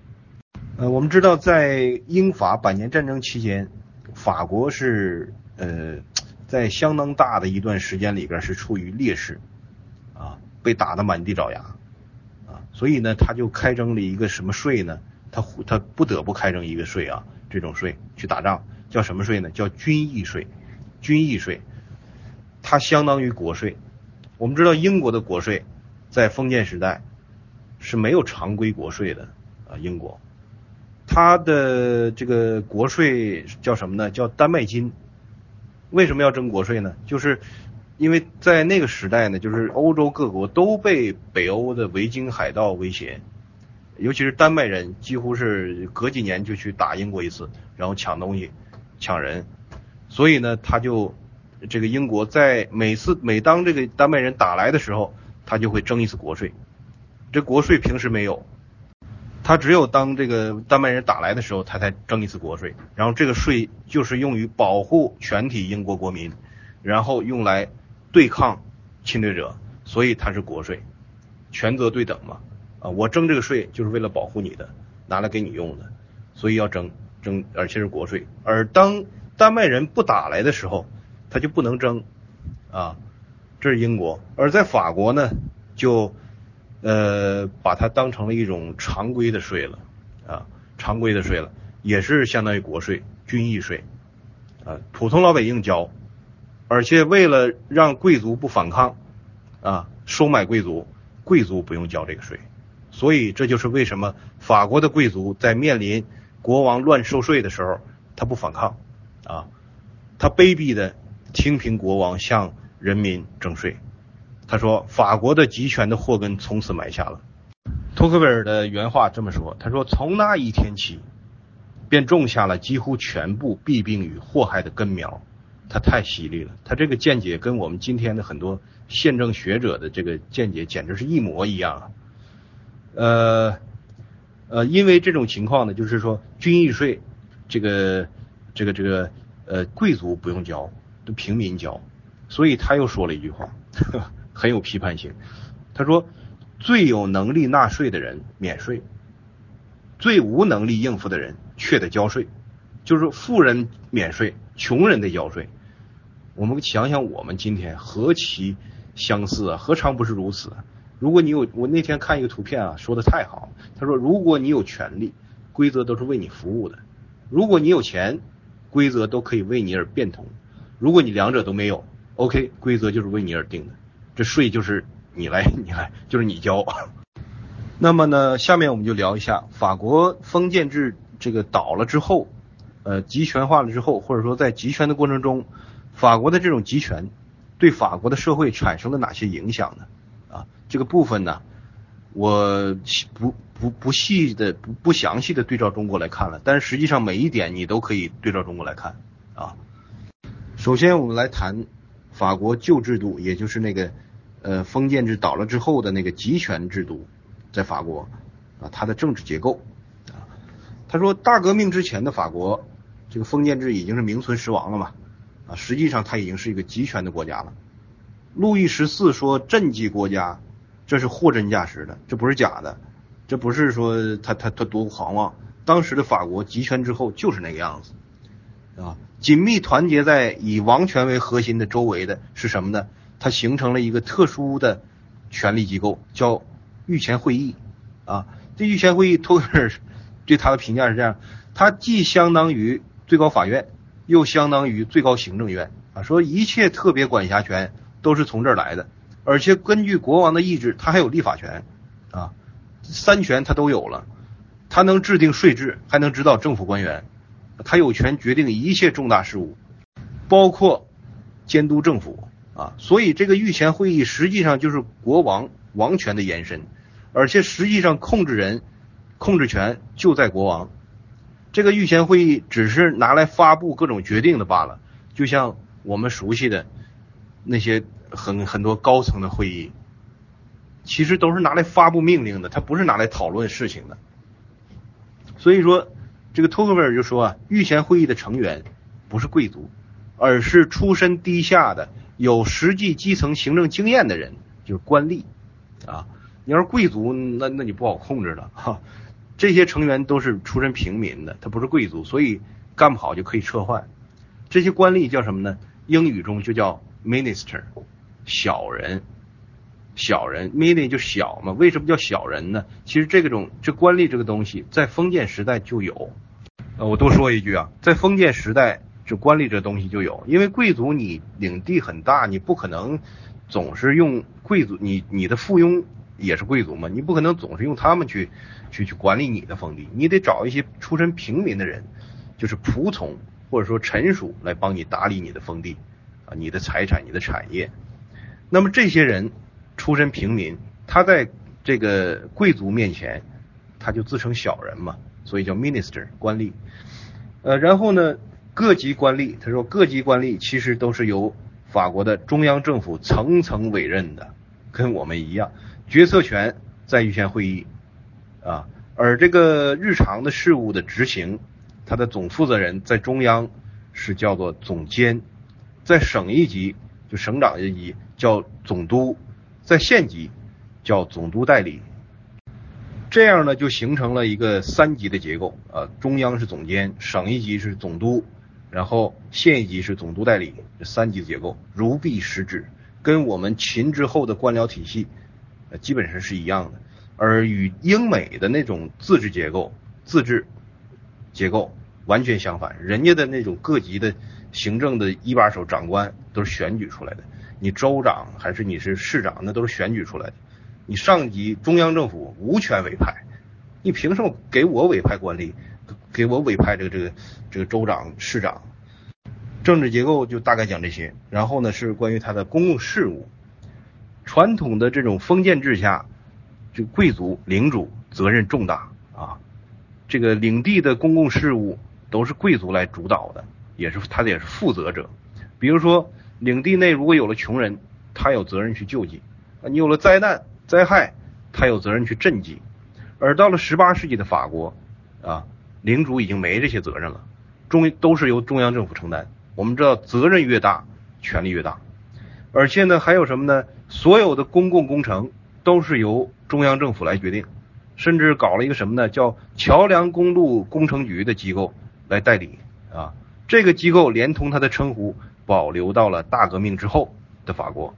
呃，我们知道在英法百年战争期间，法国是呃在相当大的一段时间里边是处于劣势，啊，被打得满地找牙，啊，所以呢，他就开征了一个什么税呢？他他不得不开征一个税啊，这种税去打仗叫什么税呢？叫军役税，军役税，它相当于国税。我们知道英国的国税在封建时代是没有常规国税的啊，英国。它的这个国税叫什么呢？叫丹麦金。为什么要征国税呢？就是因为在那个时代呢，就是欧洲各国都被北欧的维京海盗威胁，尤其是丹麦人，几乎是隔几年就去打英国一次，然后抢东西、抢人。所以呢，他就这个英国在每次每当这个丹麦人打来的时候，他就会征一次国税。这国税平时没有。他只有当这个丹麦人打来的时候，他才征一次国税，然后这个税就是用于保护全体英国国民，然后用来对抗侵略者，所以它是国税，权责对等嘛，啊，我征这个税就是为了保护你的，拿来给你用的，所以要征征，而且是国税。而当丹麦人不打来的时候，他就不能征，啊，这是英国，而在法国呢，就。呃，把它当成了一种常规的税了，啊，常规的税了，也是相当于国税、军役税，啊，普通老百姓交，而且为了让贵族不反抗，啊，收买贵族，贵族不用交这个税，所以这就是为什么法国的贵族在面临国王乱收税的时候，他不反抗，啊，他卑鄙的听凭国王向人民征税。他说：“法国的集权的祸根从此埋下了。”托克维尔的原话这么说：“他说，从那一天起，便种下了几乎全部弊病与祸害的根苗。”他太犀利了，他这个见解跟我们今天的很多宪政学者的这个见解简直是一模一样。呃呃，因为这种情况呢，就是说军役税，这个这个这个呃贵族不用交，都平民交，所以他又说了一句话。呵很有批判性，他说：“最有能力纳税的人免税，最无能力应付的人却得交税，就是富人免税，穷人得交税。我们想想，我们今天何其相似啊！何尝不是如此？如果你有，我那天看一个图片啊，说的太好了。他说，如果你有权利，规则都是为你服务的；如果你有钱，规则都可以为你而变通；如果你两者都没有，OK，规则就是为你而定的。”这税就是你来，你来，就是你交。那么呢，下面我们就聊一下法国封建制这个倒了之后，呃，集权化了之后，或者说在集权的过程中，法国的这种集权对法国的社会产生了哪些影响呢？这个部分呢，我不不不细的不不详细的对照中国来看了，但是实际上每一点你都可以对照中国来看啊。首先，我们来谈法国旧制度，也就是那个。呃，封建制倒了之后的那个集权制度，在法国啊，它的政治结构啊，他说大革命之前的法国，这个封建制已经是名存实亡了嘛啊，实际上它已经是一个集权的国家了。路易十四说政绩国家，这是货真价实的，这不是假的，这不是说他他他多狂妄，当时的法国集权之后就是那个样子啊，紧密团结在以王权为核心的周围的是什么呢？它形成了一个特殊的权力机构，叫御前会议啊。这御前会议，托克尔对他的评价是这样：它既相当于最高法院，又相当于最高行政院啊。说一切特别管辖权都是从这儿来的，而且根据国王的意志，他还有立法权啊，三权他都有了。他能制定税制，还能指导政府官员，他有权决定一切重大事务，包括监督政府。啊，所以这个御前会议实际上就是国王王权的延伸，而且实际上控制人、控制权就在国王。这个御前会议只是拿来发布各种决定的罢了，就像我们熟悉的那些很很多高层的会议，其实都是拿来发布命令的，它不是拿来讨论事情的。所以说，这个托克维尔就说啊，御前会议的成员不是贵族，而是出身低下的。有实际基层行政经验的人就是官吏，啊，你要是贵族，那那你不好控制了哈。这些成员都是出身平民的，他不是贵族，所以干不好就可以撤换。这些官吏叫什么呢？英语中就叫 minister，小人，小人 m i n i 就小嘛。为什么叫小人呢？其实这个种这官吏这个东西在封建时代就有。呃，我多说一句啊，在封建时代这官吏这东西就有，因为贵族你领地很大，你不可能总是用贵族，你你的附庸也是贵族嘛，你不可能总是用他们去去去管理你的封地，你得找一些出身平民的人，就是仆从或者说臣属来帮你打理你的封地啊，你的财产、你的产业。那么这些人出身平民，他在这个贵族面前，他就自称小人嘛。所以叫 minister 官吏，呃，然后呢，各级官吏，他说各级官吏其实都是由法国的中央政府层层委任的，跟我们一样，决策权在预先会议，啊，而这个日常的事务的执行，他的总负责人在中央是叫做总监，在省一级就省长一级叫总督，在县级叫总督代理。这样呢，就形成了一个三级的结构啊，中央是总监，省一级是总督，然后县一级是总督代理，这三级的结构如臂使指，跟我们秦之后的官僚体系呃基本上是一样的。而与英美的那种自治结构、自治结构完全相反，人家的那种各级的行政的一把手长官都是选举出来的，你州长还是你是市长，那都是选举出来的。你上级中央政府无权委派，你凭什么给我委派官吏，给我委派这个这个这个州长、市长？政治结构就大概讲这些。然后呢，是关于他的公共事务。传统的这种封建制下，这贵族领主责任重大啊，这个领地的公共事务都是贵族来主导的，也是他也是负责者。比如说，领地内如果有了穷人，他有责任去救济；啊，你有了灾难。灾害，他有责任去赈济，而到了十八世纪的法国，啊，领主已经没这些责任了，中都是由中央政府承担。我们知道，责任越大，权力越大，而且呢，还有什么呢？所有的公共工程都是由中央政府来决定，甚至搞了一个什么呢？叫桥梁公路工程局的机构来代理啊。这个机构连同它的称呼保留到了大革命之后的法国。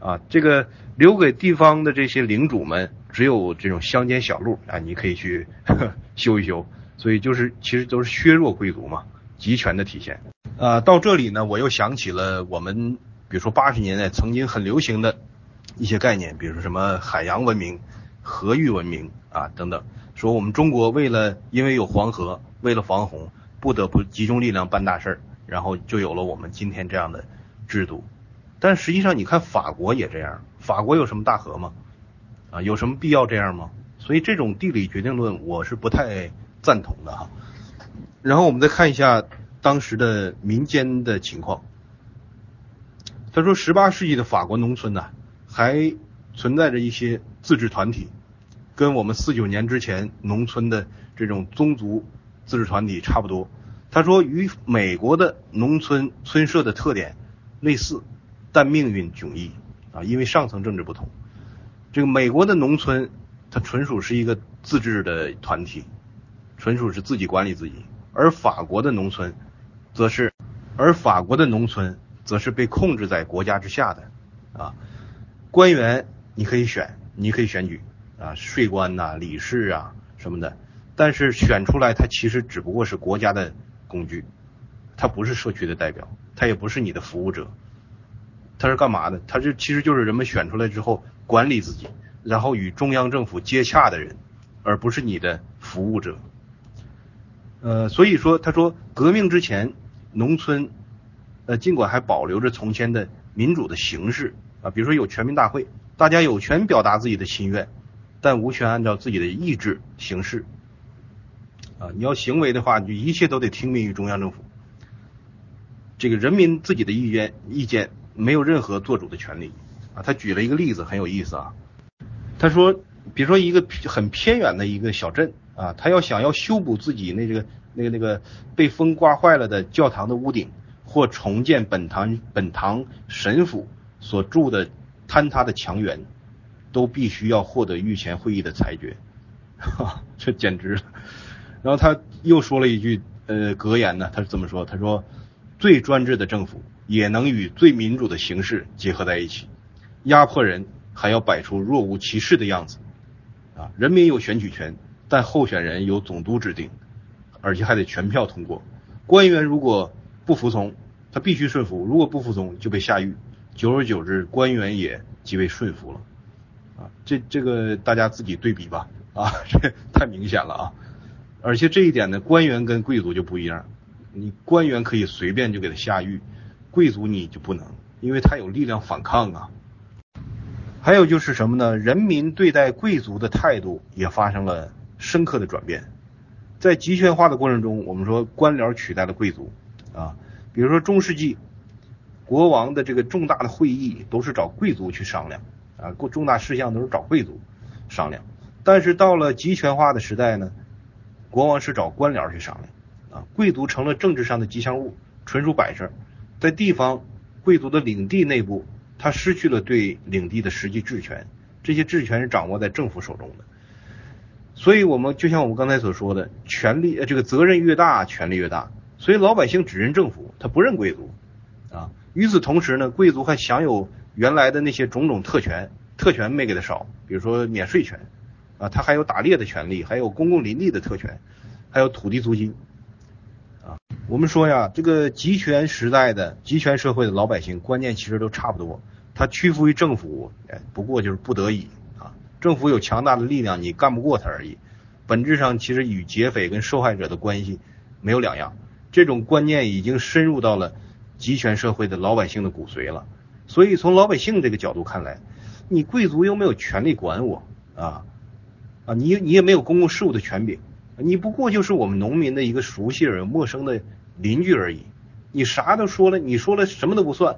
啊，这个留给地方的这些领主们，只有这种乡间小路啊，你可以去 修一修。所以就是，其实都是削弱贵族嘛，集权的体现。啊，到这里呢，我又想起了我们，比如说八十年代曾经很流行的一些概念，比如说什么海洋文明、河域文明啊等等。说我们中国为了因为有黄河，为了防洪，不得不集中力量办大事儿，然后就有了我们今天这样的制度。但实际上，你看法国也这样。法国有什么大河吗？啊，有什么必要这样吗？所以这种地理决定论，我是不太赞同的哈。然后我们再看一下当时的民间的情况。他说，十八世纪的法国农村呢，还存在着一些自治团体，跟我们四九年之前农村的这种宗族自治团体差不多。他说，与美国的农村村社的特点类似。但命运迥异啊，因为上层政治不同。这个美国的农村，它纯属是一个自治的团体，纯属是自己管理自己；而法国的农村，则是，而法国的农村则是被控制在国家之下的啊。官员你可以选，你可以选举啊，税官呐、理事啊什么的，但是选出来他其实只不过是国家的工具，他不是社区的代表，他也不是你的服务者。他是干嘛的？他是其实就是人们选出来之后管理自己，然后与中央政府接洽的人，而不是你的服务者。呃，所以说他说革命之前，农村呃尽管还保留着从前的民主的形式啊，比如说有全民大会，大家有权表达自己的心愿，但无权按照自己的意志行事。啊，你要行为的话，你一切都得听命于中央政府。这个人民自己的意愿意见。没有任何做主的权利啊！他举了一个例子，很有意思啊。他说，比如说一个很偏远的一个小镇啊，他要想要修补自己那这个那个那个被风刮坏了的教堂的屋顶，或重建本堂本堂神府所住的坍塌的墙垣，都必须要获得御前会议的裁决哈，这简直了。然后他又说了一句呃格言呢，他是这么说，他说最专制的政府也能与最民主的形式结合在一起，压迫人还要摆出若无其事的样子啊，人民有选举权，但候选人由总督指定，而且还得全票通过，官员如果不服从，他必须顺服，如果不服从就被下狱，久而久之，官员也即被顺服了。啊，这这个大家自己对比吧，啊，这太明显了啊！而且这一点呢，官员跟贵族就不一样，你官员可以随便就给他下狱，贵族你就不能，因为他有力量反抗啊。还有就是什么呢？人民对待贵族的态度也发生了深刻的转变，在集权化的过程中，我们说官僚取代了贵族啊，比如说中世纪，国王的这个重大的会议都是找贵族去商量。啊，过重大事项都是找贵族商量，但是到了集权化的时代呢，国王是找官僚去商量，啊，贵族成了政治上的吉祥物，纯属摆设。在地方贵族的领地内部，他失去了对领地的实际治权，这些治权是掌握在政府手中的。所以，我们就像我们刚才所说的，权力呃这个责任越大，权力越大。所以老百姓只认政府，他不认贵族，啊，与此同时呢，贵族还享有。原来的那些种种特权，特权没给他少，比如说免税权，啊，他还有打猎的权利，还有公共林地的特权，还有土地租金，啊，我们说呀，这个集权时代的集权社会的老百姓观念其实都差不多，他屈服于政府，哎，不过就是不得已啊，政府有强大的力量，你干不过他而已，本质上其实与劫匪跟受害者的关系没有两样，这种观念已经深入到了集权社会的老百姓的骨髓了。所以从老百姓这个角度看来，你贵族又没有权利管我啊啊，你你也没有公共事务的权柄，你不过就是我们农民的一个熟悉人陌生的邻居而已。你啥都说了，你说了什么都不算，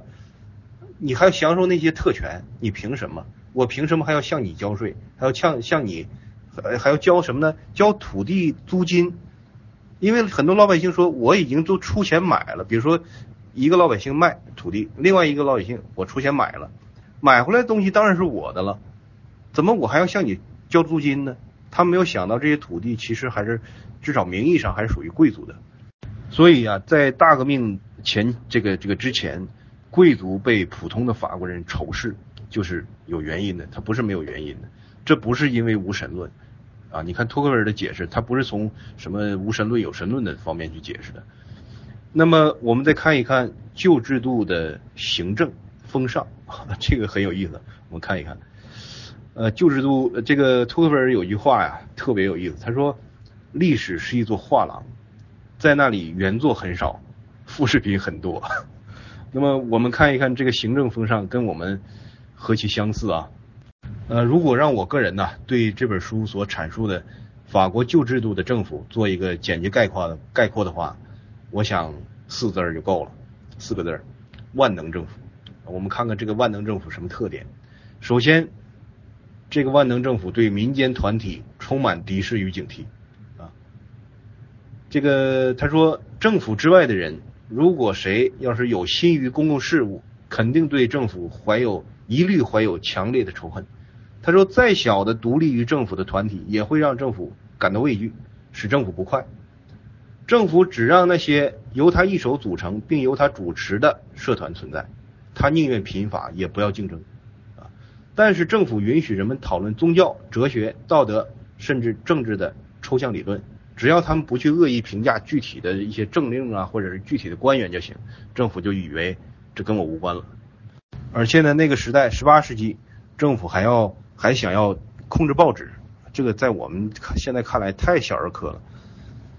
你还要享受那些特权，你凭什么？我凭什么还要向你交税？还要向向你呃还要交什么呢？交土地租金？因为很多老百姓说我已经都出钱买了，比如说。一个老百姓卖土地，另外一个老百姓我出钱买了，买回来的东西当然是我的了，怎么我还要向你交租金呢？他没有想到这些土地其实还是至少名义上还是属于贵族的，所以啊，在大革命前这个这个之前，贵族被普通的法国人仇视就是有原因的，他不是没有原因的，这不是因为无神论啊，你看托克维尔的解释，他不是从什么无神论有神论的方面去解释的。那么我们再看一看旧制度的行政风尚，这个很有意思。我们看一看，呃，旧制度这个托克维尔有句话呀，特别有意思。他说，历史是一座画廊，在那里原作很少，复制品很多。那么我们看一看这个行政风尚跟我们何其相似啊！呃，如果让我个人呢对这本书所阐述的法国旧制度的政府做一个简洁概括的概括的话。我想四字儿就够了，四个字儿，万能政府。我们看看这个万能政府什么特点？首先，这个万能政府对民间团体充满敌视与警惕啊。这个他说，政府之外的人，如果谁要是有心于公共事务，肯定对政府怀有一律怀有强烈的仇恨。他说，再小的独立于政府的团体，也会让政府感到畏惧，使政府不快。政府只让那些由他一手组成并由他主持的社团存在，他宁愿贫乏也不要竞争，但是政府允许人们讨论宗教、哲学、道德，甚至政治的抽象理论，只要他们不去恶意评价具体的一些政令啊，或者是具体的官员就行，政府就以为这跟我无关了。而且呢，那个时代，十八世纪，政府还要还想要控制报纸，这个在我们现在看来太小儿科了。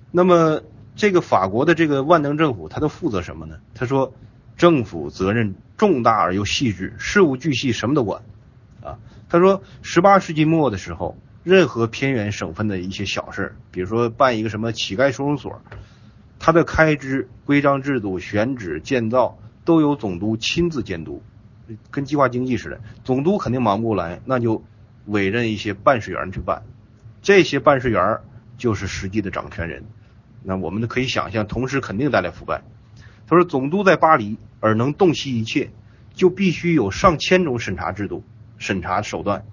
那么。这个法国的这个万能政府，他都负责什么呢？他说，政府责任重大而又细致，事无巨细，什么都管。他说，十八世纪末的时候，任何偏远省份的一些小事，比如说办一个什么乞丐收容所，他的开支、规章制度、选址、建造，都由总督亲自监督，跟计划经济似的。总督肯定忙不过来，那就委任一些办事员去办，这些办事员就是实际的掌权人。那我们可以想象，同时肯定带来腐败。他说，总督在巴黎而能洞悉一切，就必须有上千种审查制度、审查手段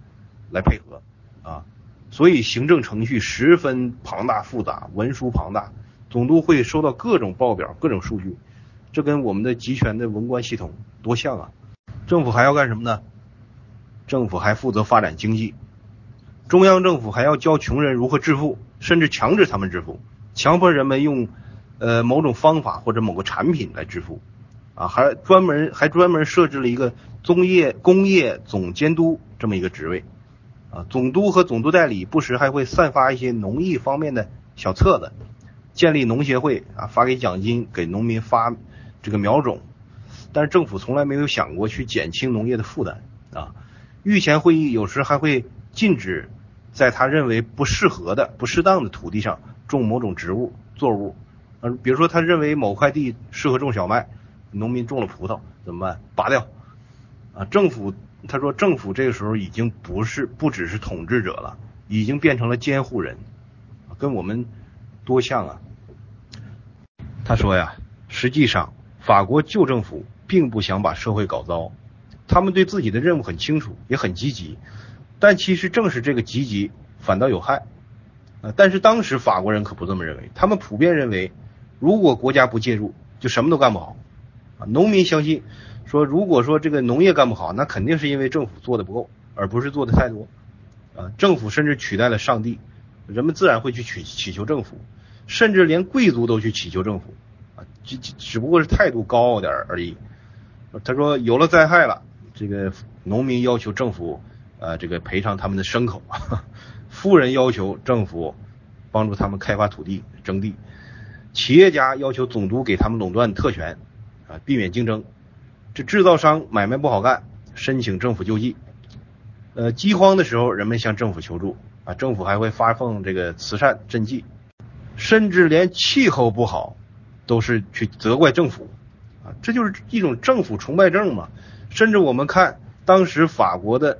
来配合啊。所以行政程序十分庞大复杂，文书庞大，总督会收到各种报表、各种数据，这跟我们的集权的文官系统多像啊！政府还要干什么呢？政府还负责发展经济，中央政府还要教穷人如何致富，甚至强制他们致富，强迫人们用呃某种方法或者某个产品来致富，啊，还专门还专门设置了一个工业工业总监督这么一个职位，啊，总督和总督代理不时还会散发一些农艺方面的小册子，建立农协会啊，发给奖金给农民发这个苗种，但是政府从来没有想过去减轻农业的负担啊。御前会议有时还会禁止在他认为不适合的、不适当的土地上种某种植物、作物，呃，比如说他认为某块地适合种小麦，农民种了葡萄怎么办？拔掉。啊，政府他说政府这个时候已经不是不只是统治者了，已经变成了监护人，跟我们多像啊。他说呀，实际上法国旧政府并不想把社会搞糟。他们对自己的任务很清楚，也很积极，但其实正是这个积极反倒有害，啊！但是当时法国人可不这么认为，他们普遍认为，如果国家不介入，就什么都干不好，啊！农民相信，说如果说这个农业干不好，那肯定是因为政府做的不够，而不是做的太多，啊！政府甚至取代了上帝，人们自然会去祈祈求政府，甚至连贵族都去祈求政府，啊！只只不过是态度高傲点而已。他说有了灾害了。这个农民要求政府，呃，这个赔偿他们的牲口；富人要求政府帮助他们开发土地、征地；企业家要求总督给他们垄断特权，啊，避免竞争；这制造商买卖不好干，申请政府救济；呃，饥荒的时候，人们向政府求助，啊，政府还会发放这个慈善赈济；甚至连气候不好，都是去责怪政府，啊，这就是一种政府崇拜症嘛。甚至我们看当时法国的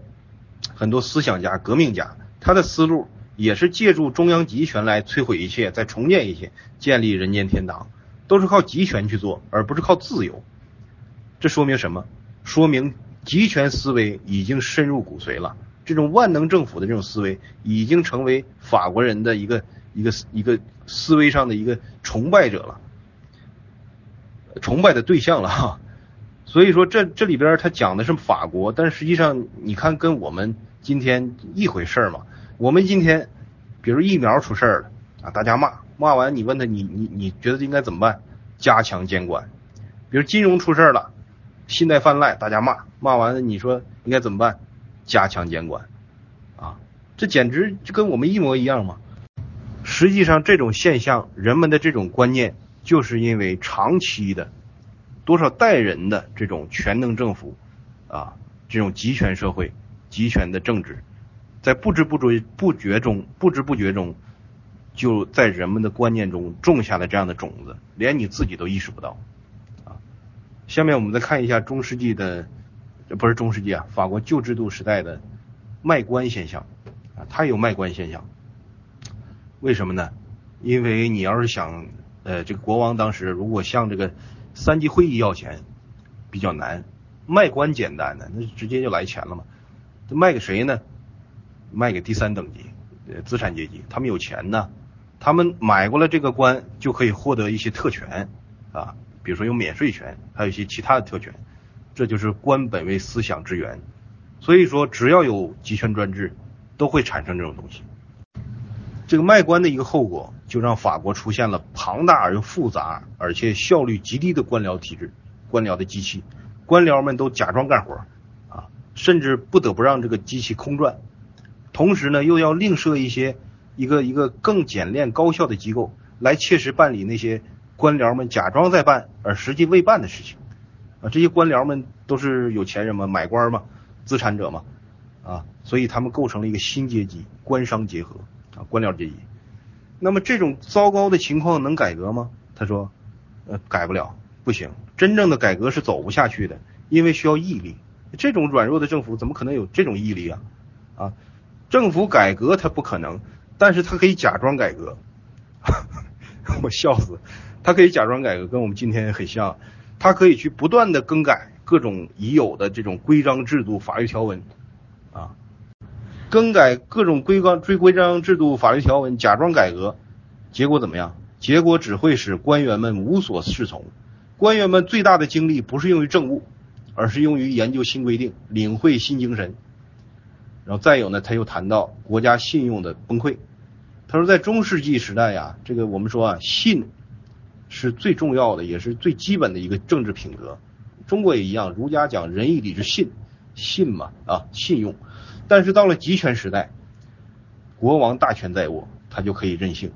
很多思想家、革命家，他的思路也是借助中央集权来摧毁一切，再重建一切，建立人间天堂，都是靠集权去做，而不是靠自由。这说明什么？说明集权思维已经深入骨髓了。这种万能政府的这种思维，已经成为法国人的一个一个一个思维上的一个崇拜者了，崇拜的对象了哈。所以说，这这里边他讲的是法国，但实际上你看跟我们今天一回事嘛。我们今天，比如疫苗出事儿了啊，大家骂骂完，你问他你你你觉得应该怎么办？加强监管。比如金融出事了，信贷泛滥，大家骂骂完，你说应该怎么办？加强监管。啊，这简直就跟我们一模一样嘛。实际上这种现象，人们的这种观念，就是因为长期的。多少代人的这种全能政府，啊，这种集权社会、集权的政治，在不知不觉不觉中、不知不觉中，就在人们的观念中种下了这样的种子，连你自己都意识不到，啊。下面我们再看一下中世纪的，不是中世纪啊，法国旧制度时代的卖官现象，啊，它有卖官现象，为什么呢？因为你要是想，呃，这个国王当时如果向这个。三级会议要钱比较难，卖官简单的，那直接就来钱了嘛。卖给谁呢？卖给第三等级呃资产阶级，他们有钱呢，他们买过了这个官就可以获得一些特权啊，比如说有免税权，还有一些其他的特权。这就是官本位思想之源。所以说，只要有集权专制，都会产生这种东西。这个卖官的一个后果，就让法国出现了庞大而又复杂，而且效率极低的官僚体制，官僚的机器，官僚们都假装干活，啊，甚至不得不让这个机器空转，同时呢，又要另设一些一个一个更简练高效的机构，来切实办理那些官僚们假装在办而实际未办的事情，啊，这些官僚们都是有钱人嘛，买官嘛，资产者嘛，啊，所以他们构成了一个新阶级，官商结合。啊，官僚阶级，那么这种糟糕的情况能改革吗？他说，呃，改不了，不行，真正的改革是走不下去的，因为需要毅力。这种软弱的政府怎么可能有这种毅力啊？啊，政府改革它不可能，但是他可以假装改革。我笑死，他可以假装改革，跟我们今天很像，他可以去不断的更改各种已有的这种规章制度、法律条文，啊。更改各种规章、追规章制度、法律条文，假装改革，结果怎么样？结果只会使官员们无所适从。官员们最大的精力不是用于政务，而是用于研究新规定、领会新精神。然后再有呢，他又谈到国家信用的崩溃。他说，在中世纪时代呀，这个我们说啊，信是最重要的，也是最基本的一个政治品格。中国也一样，儒家讲仁义礼智信，信嘛啊，信用。但是到了集权时代，国王大权在握，他就可以任性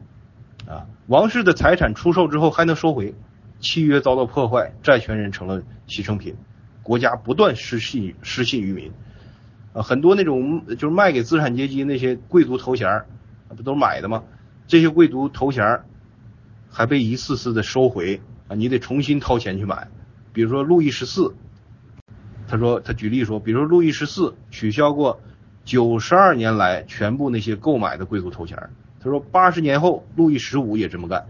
啊。王室的财产出售之后还能收回。契约遭到破坏，债权人成了牺牲品，国家不断失信失信于民，啊，很多那种就是卖给资产阶级那些贵族头衔儿不都买的吗？这些贵族头衔儿还被一次次的收回啊，你得重新掏钱去买。比如说路易十四，他说他举例说，比如说路易十四取消过九十二年来全部那些购买的贵族头衔儿，他说八十年后路易十五也这么干，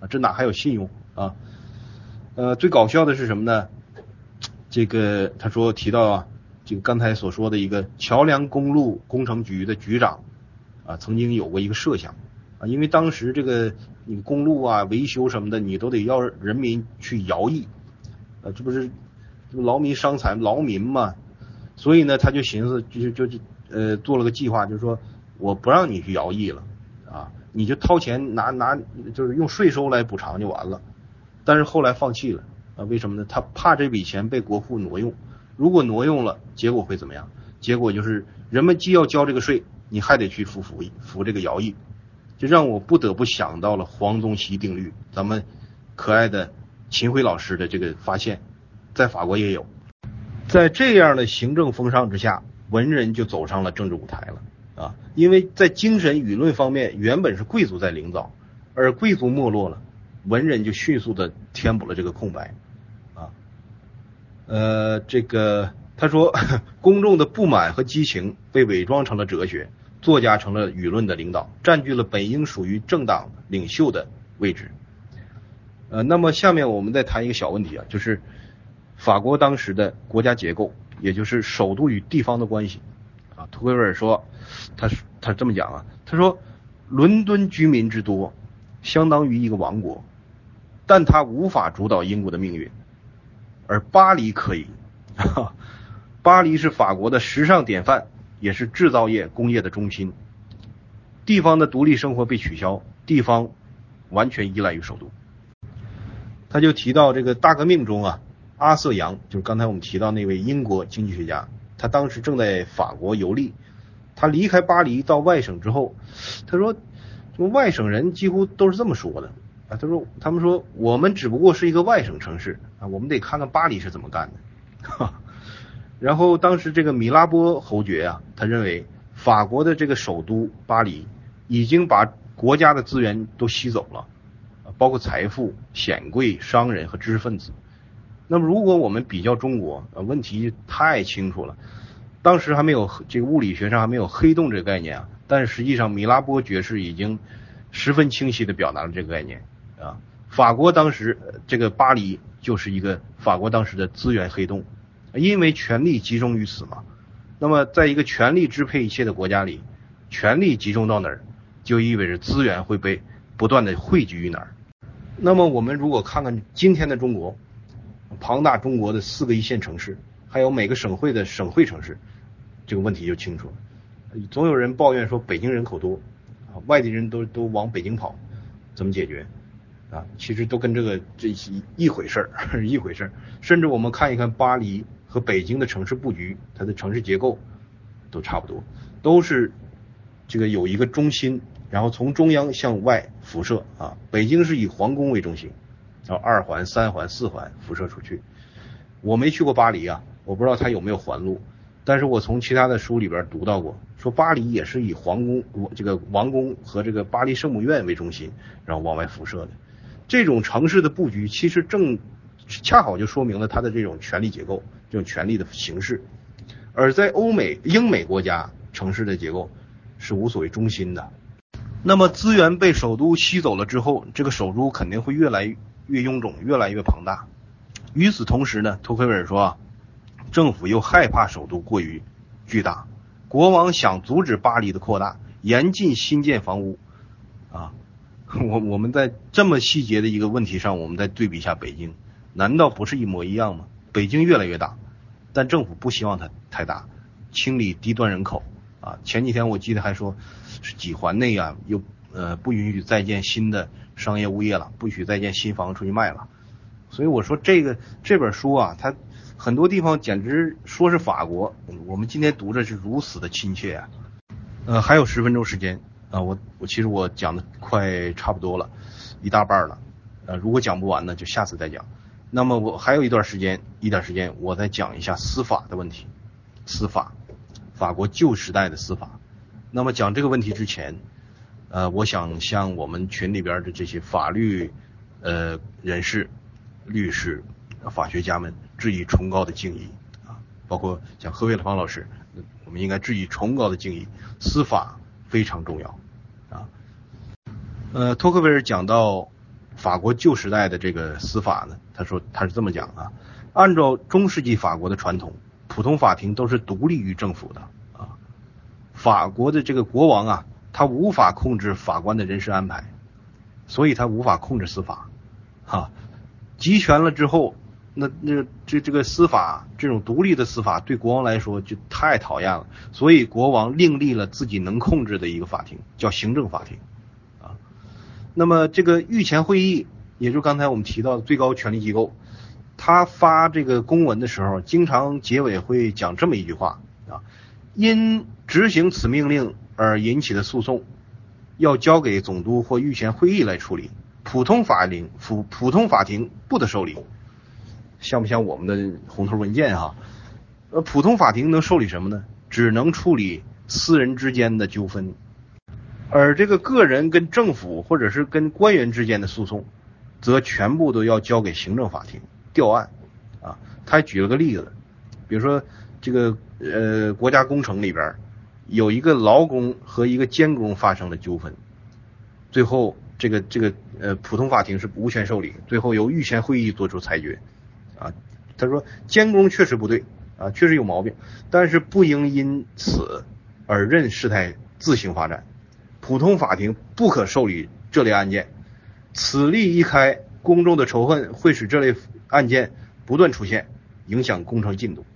啊，这哪还有信用啊？呃，最搞笑的是什么呢？这个他说提到啊，这个刚才所说的一个桥梁公路工程局的局长啊，曾经有过一个设想啊，因为当时这个你公路啊维修什么的，你都得要人民去徭役，呃，这不是这不劳民伤财，劳民嘛，所以呢，他就寻思就就就呃做了个计划，就是说我不让你去徭役了啊，你就掏钱拿拿，就是用税收来补偿就完了。但是后来放弃了啊？为什么呢？他怕这笔钱被国库挪用。如果挪用了，结果会怎么样？结果就是人们既要交这个税，你还得去服服役、服这个徭役，就让我不得不想到了黄宗羲定律。咱们可爱的秦晖老师的这个发现，在法国也有。在这样的行政风尚之下，文人就走上了政治舞台了啊！因为在精神舆论方面，原本是贵族在领导，而贵族没落了。文人就迅速的填补了这个空白，呃，这个他说，公众的不满和激情被伪装成了哲学，作家成了舆论的领导，占据了本应属于政党领袖的位置。呃，那么下面我们再谈一个小问题啊，就是法国当时的国家结构，也就是首都与地方的关系。啊，图克维尔说，他他这么讲啊，他说，伦敦居民之多，相当于一个王国。但他无法主导英国的命运，而巴黎可以。巴黎是法国的时尚典范，也是制造业工业的中心。地方的独立生活被取消，地方完全依赖于首都。他就提到这个大革命中啊，阿瑟杨就是刚才我们提到那位英国经济学家，他当时正在法国游历。他离开巴黎到外省之后，他说，什么外省人几乎都是这么说的。他说：“他们说我们只不过是一个外省城市啊，我们得看看巴黎是怎么干的。”然后当时这个米拉波侯爵啊，他认为法国的这个首都巴黎已经把国家的资源都吸走了，包括财富、显贵、商人和知识分子。那么如果我们比较中国，呃问题太清楚了。当时还没有这个物理学上还没有黑洞这个概念啊，但是实际上米拉波爵士已经十分清晰的表达了这个概念。啊，法国当时这个巴黎就是一个法国当时的资源黑洞，因为权力集中于此嘛。那么，在一个权力支配一切的国家里，权力集中到哪儿，就意味着资源会被不断的汇聚于哪儿。那么，我们如果看看今天的中国，庞大中国的四个一线城市，还有每个省会的省会城市，这个问题就清楚了。总有人抱怨说北京人口多，啊，外地人都都往北京跑，怎么解决？啊，其实都跟这个这一一回事儿，一回事儿。甚至我们看一看巴黎和北京的城市布局，它的城市结构都差不多，都是这个有一个中心，然后从中央向外辐射啊。北京是以皇宫为中心，然后二环、三环、四环辐射出去。我没去过巴黎啊，我不知道它有没有环路，但是我从其他的书里边读到过，说巴黎也是以皇宫、这个王宫和这个巴黎圣母院为中心，然后往外辐射的。这种城市的布局，其实正恰好就说明了它的这种权力结构，这种权力的形式。而在欧美、英美国家，城市的结构是无所谓中心的。那么资源被首都吸走了之后，这个首都肯定会越来越臃肿，越来越庞大。与此同时呢，托克维尔说，政府又害怕首都过于巨大，国王想阻止巴黎的扩大，严禁新建房屋，啊，我我们在这么细节的一个问题上，我们再对比一下北京，难道不是一模一样吗？北京越来越大，但政府不希望它太大，清理低端人口，啊，前几天我记得还说是几环内啊，又呃不允许再建新的商业物业了，不许再建新房出去卖了，所以我说这个这本书啊，它。很多地方简直说是法国，我们今天读着是如此的亲切啊。呃，还有十分钟时间啊，我我其实我讲的快差不多了，一大半了。呃，如果讲不完呢，就下次再讲。那么我还有一段时间，一点时间，我再讲一下司法的问题。司法，法国旧时代的司法。那么讲这个问题之前，呃，我想向我们群里边的这些法律呃人士、律师。法学家们致以崇高的敬意啊，包括像何卫方老师，我们应该致以崇高的敬意。司法非常重要。呃，托克维尔讲到法国旧时代的这个司法呢，他说他是这么讲啊：按照中世纪法国的传统，普通法庭都是独立于政府的啊。法国的这个国王啊，他无法控制法官的人事安排，所以他无法控制司法哈。集权了之后。那那这这个司法这种独立的司法对国王来说就太讨厌了，所以国王另立了自己能控制的一个法庭，叫行政法庭，那么这个御前会议，也就刚才我们提到的最高权力机构，他发这个公文的时候，经常结尾会讲这么一句话啊，因执行此命令而引起的诉讼，要交给总督或御前会议来处理，普通法庭普普通法庭不得受理。像不像我们的红头文件哈？呃，普通法庭能受理什么呢？只能处理私人之间的纠纷，而这个个人跟政府或者是跟官员之间的诉讼，则全部都要交给行政法庭调案。啊，他举了个例子，比如说这个呃国家工程里边有一个劳工和一个监工发生了纠纷，最后这个这个呃普通法庭是无权受理，最后由御前会议作出裁决。啊，他说监工确实不对啊，确实有毛病，但是不应因此而任事态自行发展。普通法庭不可受理这类案件，此例一开，公众的仇恨会使这类案件不断出现，影响工程进度。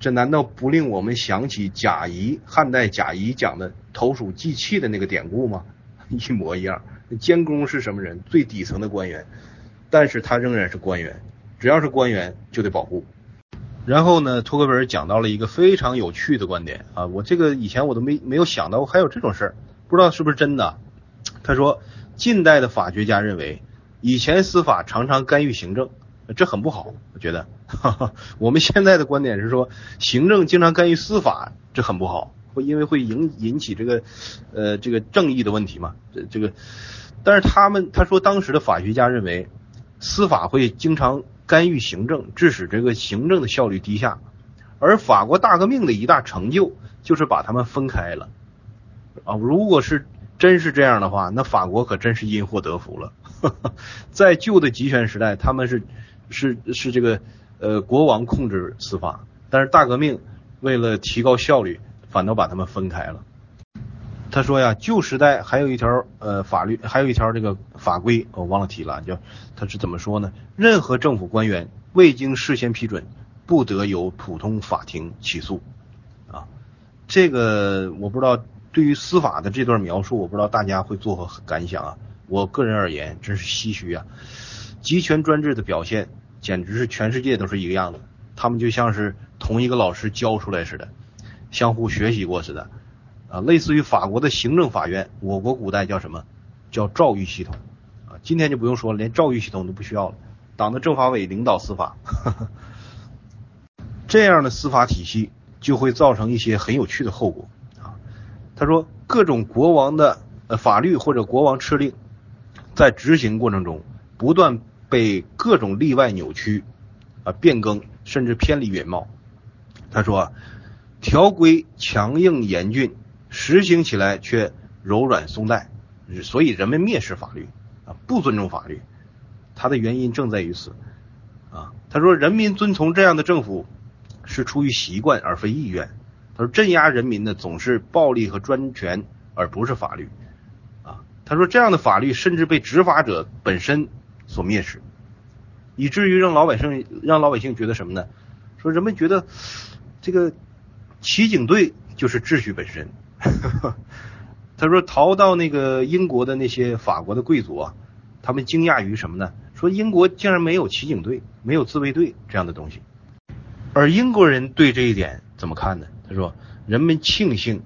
这难道不令我们想起贾谊汉代贾谊讲的投鼠忌器的那个典故吗？一模一样。监工是什么人？最底层的官员，但是他仍然是官员。只要是官员就得保护。然后呢，托克维尔讲到了一个非常有趣的观点啊，我这个以前我都没没有想到还有这种事儿，不知道是不是真的。他说，近代的法学家认为，以前司法常常干预行政，这很不好。我觉得，哈 哈我们现在的观点是说，行政经常干预司法，这很不好，会因为会引引起这个呃这个正义的问题嘛。这这个，但是他们他说当时的法学家认为，司法会经常。干预行政，致使这个行政的效率低下，而法国大革命的一大成就就是把他们分开了啊！如果是真是这样的话，那法国可真是因祸得福了。在旧的集权时代，他们是是是这个呃国王控制司法，但是大革命为了提高效率，反倒把他们分开了。他说呀，旧时代还有一条呃法律，还有一条这个法规，我忘了提了，叫他是怎么说呢？任何政府官员未经事先批准，不得由普通法庭起诉。啊，这个我不知道，对于司法的这段描述，我不知道大家会作何感想啊？我个人而言，真是唏嘘啊！集权专制的表现，简直是全世界都是一个样子，他们就像是同一个老师教出来似的，相互学习过似的。啊，类似于法国的行政法院，我国古代叫什么？叫诏狱系统。啊，今天就不用说了，连诏狱系统都不需要了。党的政法委领导司法，这样的司法体系就会造成一些很有趣的后果。他说，各种国王的呃法律或者国王敕令，在执行过程中不断被各种例外扭曲，啊变更，甚至偏离原貌。他说，条规强硬严峻。实行起来却柔软松怠，所以人们蔑视法律啊，不尊重法律。它的原因正在于此啊。他说，人民遵从这样的政府是出于习惯而非意愿他说镇压人民的总是暴力和专权，而不是法律。啊，他说这样的法律甚至被执法者本身所蔑视，以至于让老百姓让老百姓觉得什么呢？说人们觉得这个骑警队就是秩序本身。他说逃到那个英国的那些法国的贵族啊，他们惊讶于什么呢？说英国竟然没有骑警队，没有自卫队这样的东西。而英国人对这一点怎么看呢？说人们庆幸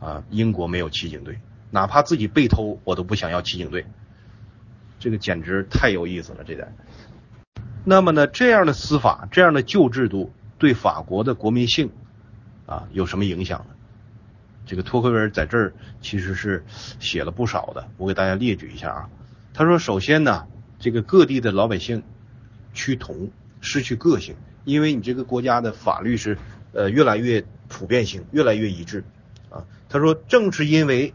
啊，英国没有骑警队，哪怕自己被偷，我都不想要骑警队。这个简直太有意思了，这点。那么呢，这样的司法，这样的旧制度，对法国的国民性啊有什么影响呢？这个托克维尔在这儿其实是写了不少的，我给大家列举一下啊。他说，首先呢，这个各地的老百姓趋同，失去个性，因为你这个国家的法律是呃越来越普遍性，越来越一致啊。他说，正是因为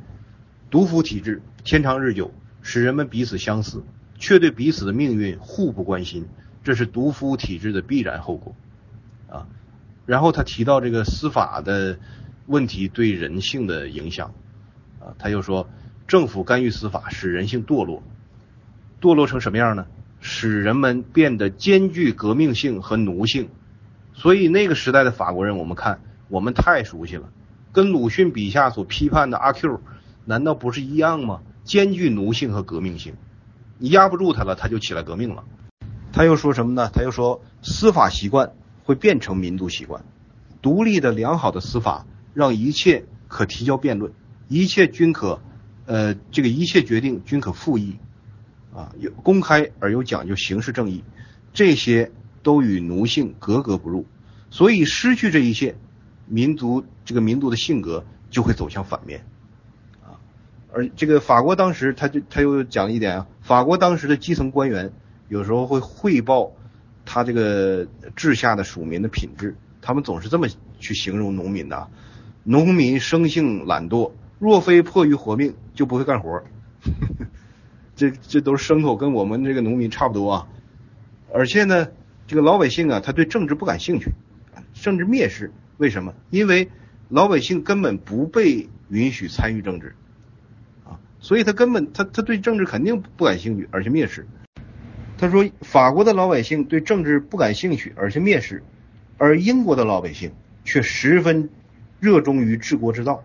独夫体制天长日久，使人们彼此相似，却对彼此的命运互不关心，这是独夫体制的必然后果啊。然后他提到这个司法的。问题对人性的影响，啊，他又说，政府干预司法使人性堕落，堕落成什么样呢？使人们变得兼具革命性和奴性。所以那个时代的法国人，我们看我们太熟悉了，跟鲁迅笔下所批判的阿 Q，难道不是一样吗？兼具奴性和革命性，你压不住他了，他就起来革命了。他又说什么呢？他又说，司法习惯会变成民族习惯，独立的良好的司法。让一切可提交辩论，一切均可，呃，这个一切决定均可复议，啊，有公开而又讲究刑事正义，这些都与奴性格格不入，所以失去这一切，民族这个民族的性格就会走向反面，啊，而这个法国当时他就他又讲了一点啊，法国当时的基层官员有时候会汇报他这个治下的属民的品质，他们总是这么去形容农民的。农民生性懒惰，若非迫于活命，就不会干活。这这都是牲口，跟我们这个农民差不多啊。而且呢，这个老百姓啊，他对政治不感兴趣，甚至蔑视。为什么？因为老百姓根本不被允许参与政治啊，所以他根本他他对政治肯定不感兴趣，而且蔑视。他说，法国的老百姓对政治不感兴趣，而且蔑视，而英国的老百姓却十分。热衷于治国之道，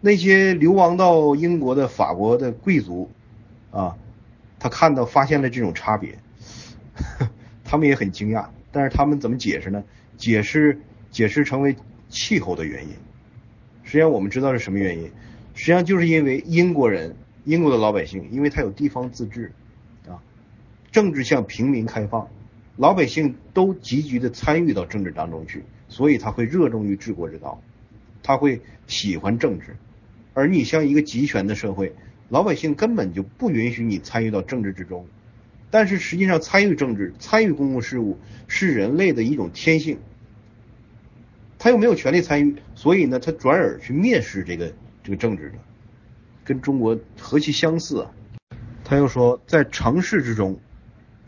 那些流亡到英国的法国的贵族啊，他看到发现了这种差别，他们也很惊讶。但是他们怎么解释呢？解释解释成为气候的原因。实际上我们知道是什么原因？实际上就是因为英国人，英国的老百姓，因为他有地方自治啊，政治向平民开放，老百姓都积极的参与到政治当中去。所以他会热衷于治国之道，他会喜欢政治，而你像一个集权的社会，老百姓根本就不允许你参与到政治之中。但是实际上，参与政治、参与公共事务是人类的一种天性，他又没有权利参与，所以呢，他转而去蔑视这个这个政治的，跟中国何其相似啊！他又说，在城市之中，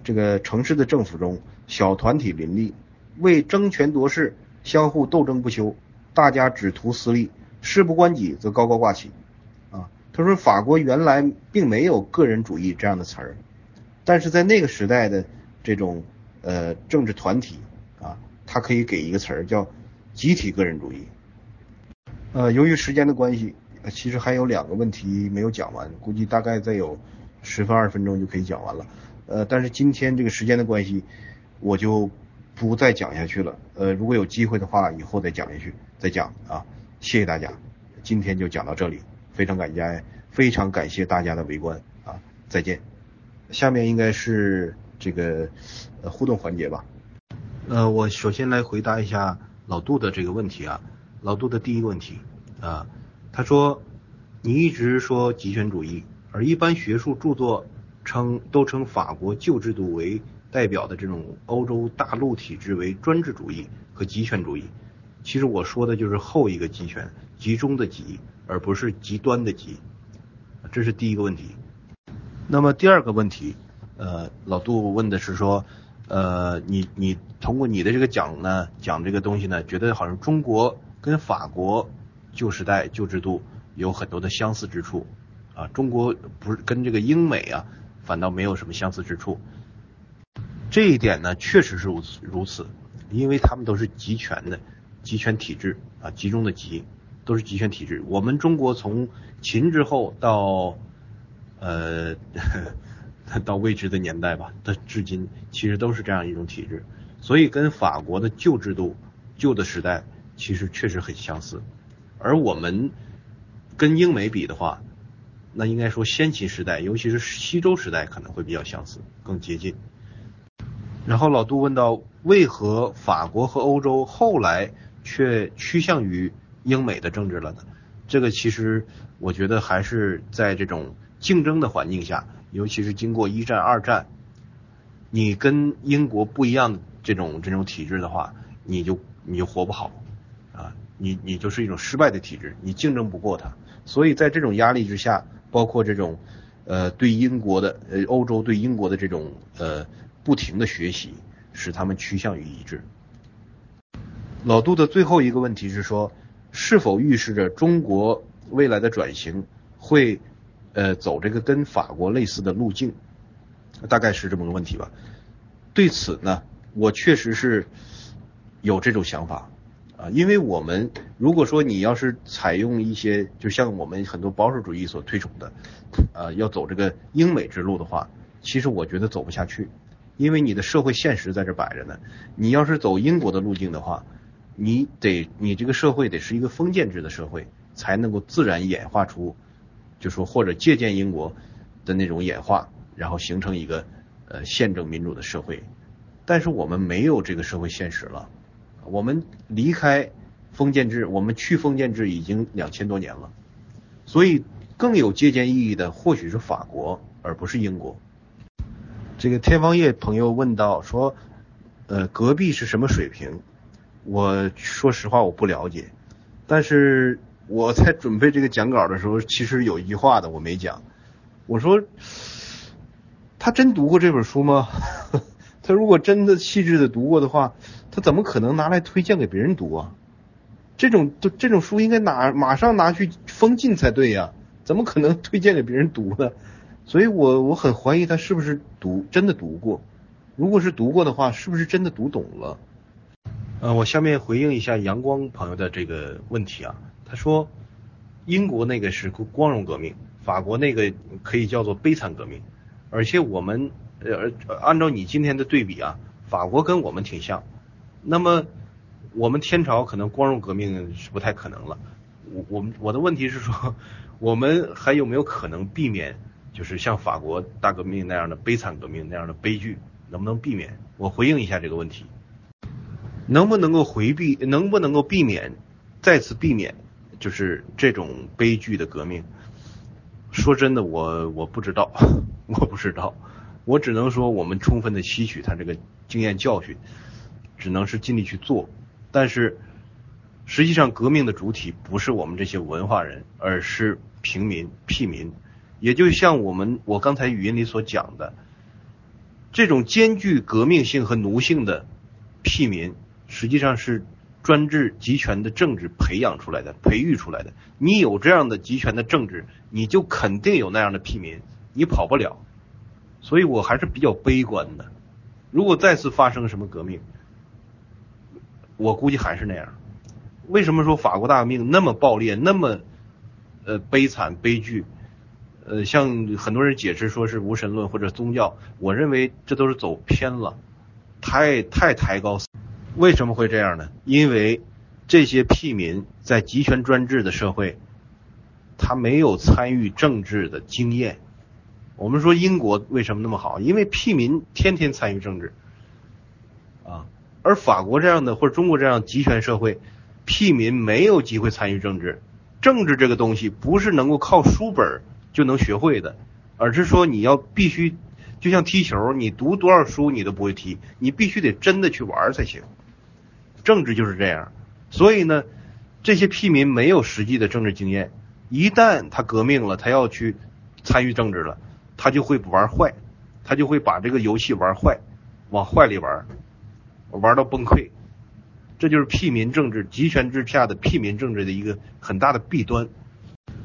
这个城市的政府中，小团体林立，为争权夺势。相互斗争不休，大家只图私利，事不关己则高高挂起。啊，他说法国原来并没有个人主义这样的词儿，但是在那个时代的这种呃政治团体啊，它可以给一个词儿叫集体个人主义。呃，由于时间的关系，其实还有两个问题没有讲完，估计大概再有十分二十分钟就可以讲完了。呃，但是今天这个时间的关系，我就。不再讲下去了，呃，如果有机会的话，以后再讲下去，再讲啊，谢谢大家，今天就讲到这里，非常感谢，非常感谢大家的围观啊，再见。下面应该是这个呃互动环节吧，呃，我首先来回答一下老杜的这个问题啊，老杜的第一个问题啊，他说你一直说极权主义，而一般学术著作称都称法国旧制度为。代表的这种欧洲大陆体制为专制主义和极权主义，其实我说的就是后一个集权，集中的集，而不是极端的极，这是第一个问题。那么第二个问题，呃，老杜问的是说，呃，你你通过你的这个讲呢，讲这个东西呢，觉得好像中国跟法国旧时代旧制度有很多的相似之处啊。中国不是跟这个英美啊，反倒没有什么相似之处。这一点呢，确实是如此如此，因为他们都是集权的集权体制啊，集中的集都是集权体制。我们中国从秦之后到呃到未知的年代吧，到至今其实都是这样一种体制，所以跟法国的旧制度、旧的时代其实确实很相似。而我们跟英美比的话，那应该说先秦时代，尤其是西周时代可能会比较相似，更接近。然后老杜问到，为何法国和欧洲后来却趋向于英美的政治了呢？这个其实我觉得还是在这种竞争的环境下，尤其是经过一战、二战，你跟英国不一样的这种这种体制的话，你就你就活不好啊，你你就是一种失败的体制，你竞争不过它。所以在这种压力之下，包括这种呃对英国的呃欧洲对英国的这种呃。不停的学习，使他们趋向于一致。老杜的最后一个问题是说，是否预示着中国未来的转型会呃走这个跟法国类似的路径？大概是这么个问题吧。对此呢，我确实是有这种想法啊，因为我们如果说你要是采用一些，就像我们很多保守主义所推崇的，呃，要走这个英美之路的话，其实我觉得走不下去。因为你的社会现实在这摆着呢，你要是走英国的路径的话，你得你这个社会得是一个封建制的社会，才能够自然演化出，就说或者借鉴英国的那种演化，然后形成一个呃宪政民主的社会。但是我们没有这个社会现实了，我们离开封建制，我们去封建制已经两千多年了，所以更有借鉴意义的或许是法国，而不是英国。这个天方夜朋友问到说，呃，隔壁是什么水平？我说实话我不了解，但是我在准备这个讲稿的时候，其实有一句话的我没讲，我说他真读过这本书吗？他如果真的细致的读过的话，他怎么可能拿来推荐给别人读啊？这种这种书应该拿马上拿去封禁才对呀，怎么可能推荐给别人读呢？所以，我我很怀疑他是不是读真的读过。如果是读过的话，是不是真的读懂了？呃，我下面回应一下阳光朋友的这个问题啊。他说，英国那个是光荣革命，法国那个可以叫做悲惨革命。而且我们呃，按照你今天的对比啊，法国跟我们挺像。那么，我们天朝可能光荣革命是不太可能了。我我们我的问题是说，我们还有没有可能避免？就是像法国大革命那样的悲惨革命那样的悲剧，能不能避免？我回应一下这个问题，能不能够回避？能不能够避免再次避免？就是这种悲剧的革命？说真的，我我不知道，我不知道，我只能说我们充分的吸取他这个经验教训，只能是尽力去做。但是实际上，革命的主体不是我们这些文化人，而是平民、屁民。也就像我们我刚才语音里所讲的，这种兼具革命性和奴性的屁民，实际上是专制集权的政治培养出来的、培育出来的。你有这样的集权的政治，你就肯定有那样的屁民，你跑不了。所以我还是比较悲观的。如果再次发生什么革命，我估计还是那样。为什么说法国大革命那么暴烈、那么呃悲惨、悲剧？呃，像很多人解释说是无神论或者宗教，我认为这都是走偏了，太太抬高。为什么会这样呢？因为这些屁民在集权专制的社会，他没有参与政治的经验。我们说英国为什么那么好？因为屁民天天参与政治啊，而法国这样的或者中国这样集权社会，屁民没有机会参与政治。政治这个东西不是能够靠书本。就能学会的，而是说你要必须，就像踢球，你读多少书你都不会踢，你必须得真的去玩才行。政治就是这样，所以呢，这些屁民没有实际的政治经验，一旦他革命了，他要去参与政治了，他就会玩坏，他就会把这个游戏玩坏，往坏里玩，玩到崩溃。这就是屁民政治、集权之下的屁民政治的一个很大的弊端。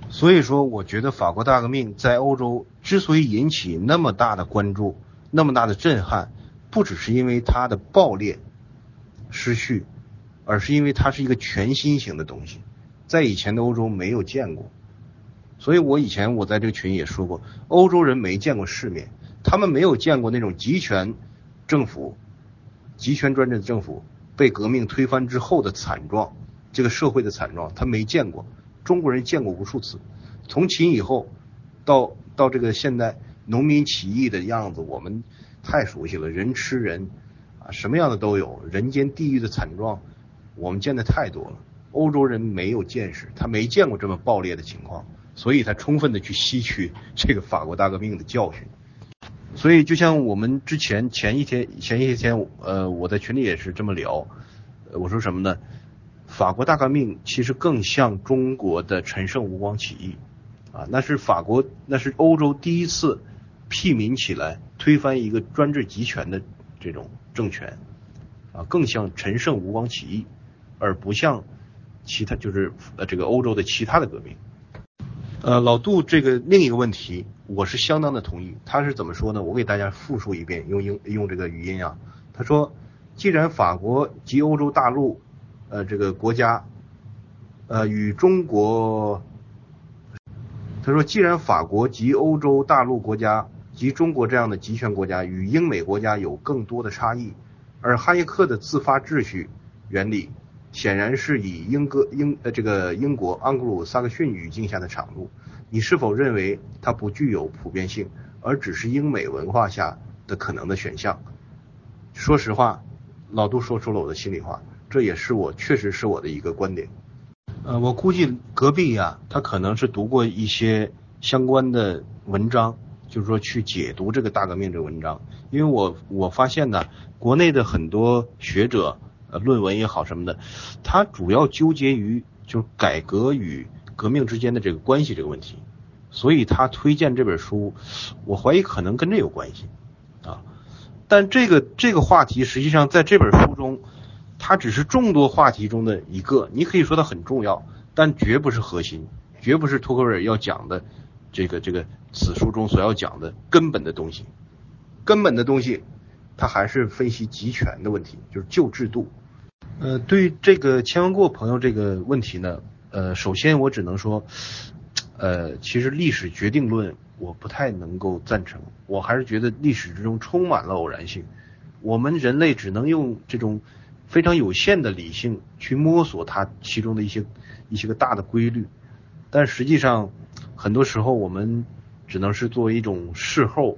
所以说，我觉得法国大革命在欧洲之所以引起那么大的关注、那么大的震撼，不只是因为它的暴烈、失序，而是因为它是一个全新型的东西，在以前的欧洲没有见过。所以我以前我在这个群也说过，欧洲人没见过世面，他们没有见过那种集权政府、集权专制的政府被革命推翻之后的惨状，这个社会的惨状他没见过。中国人见过无数次，从秦以后到到这个现代农民起义的样子，我们太熟悉了，人吃人啊，什么样的都有，人间地狱的惨状，我们见的太多了。欧洲人没有见识，他没见过这么暴烈的情况，所以他充分的去吸取这个法国大革命的教训。所以就像我们之前前一天前一天呃我在群里也是这么聊，我说什么呢？法国大革命其实更像中国的陈胜吴广起义，啊，那是法国，那是欧洲第一次屁民起来推翻一个专制集权的这种政权，啊，更像陈胜吴广起义，而不像其他就是呃这个欧洲的其他的革命。呃，老杜这个另一个问题，我是相当的同意。他是怎么说呢？我给大家复述一遍，用英用这个语音啊。他说，既然法国及欧洲大陆。呃，这个国家，呃，与中国，他说，既然法国及欧洲大陆国家及中国这样的集权国家与英美国家有更多的差异，而哈耶克的自发秩序原理显然是以英格英呃这个英国盎格鲁撒克逊语境下的产物，你是否认为它不具有普遍性，而只是英美文化下的可能的选项？说实话，老杜说出了我的心里话。这也是我确实是我的一个观点，呃，我估计隔壁呀，他可能是读过一些相关的文章，就是说去解读这个大革命这个文章，因为我我发现呢，国内的很多学者，呃，论文也好什么的，他主要纠结于就是改革与革命之间的这个关系这个问题，所以他推荐这本书，我怀疑可能跟这有关系啊，但这个这个话题实际上在这本书中。它只是众多话题中的一个，你可以说它很重要，但绝不是核心，绝不是托克维尔要讲的这个这个此书中所要讲的根本的东西。根本的东西，它还是分析集权的问题，就是旧制度。呃，对于这个千万过朋友这个问题呢，呃，首先我只能说，呃，其实历史决定论我不太能够赞成，我还是觉得历史之中充满了偶然性，我们人类只能用这种。非常有限的理性去摸索它其中的一些一些个大的规律，但实际上很多时候我们只能是作为一种事后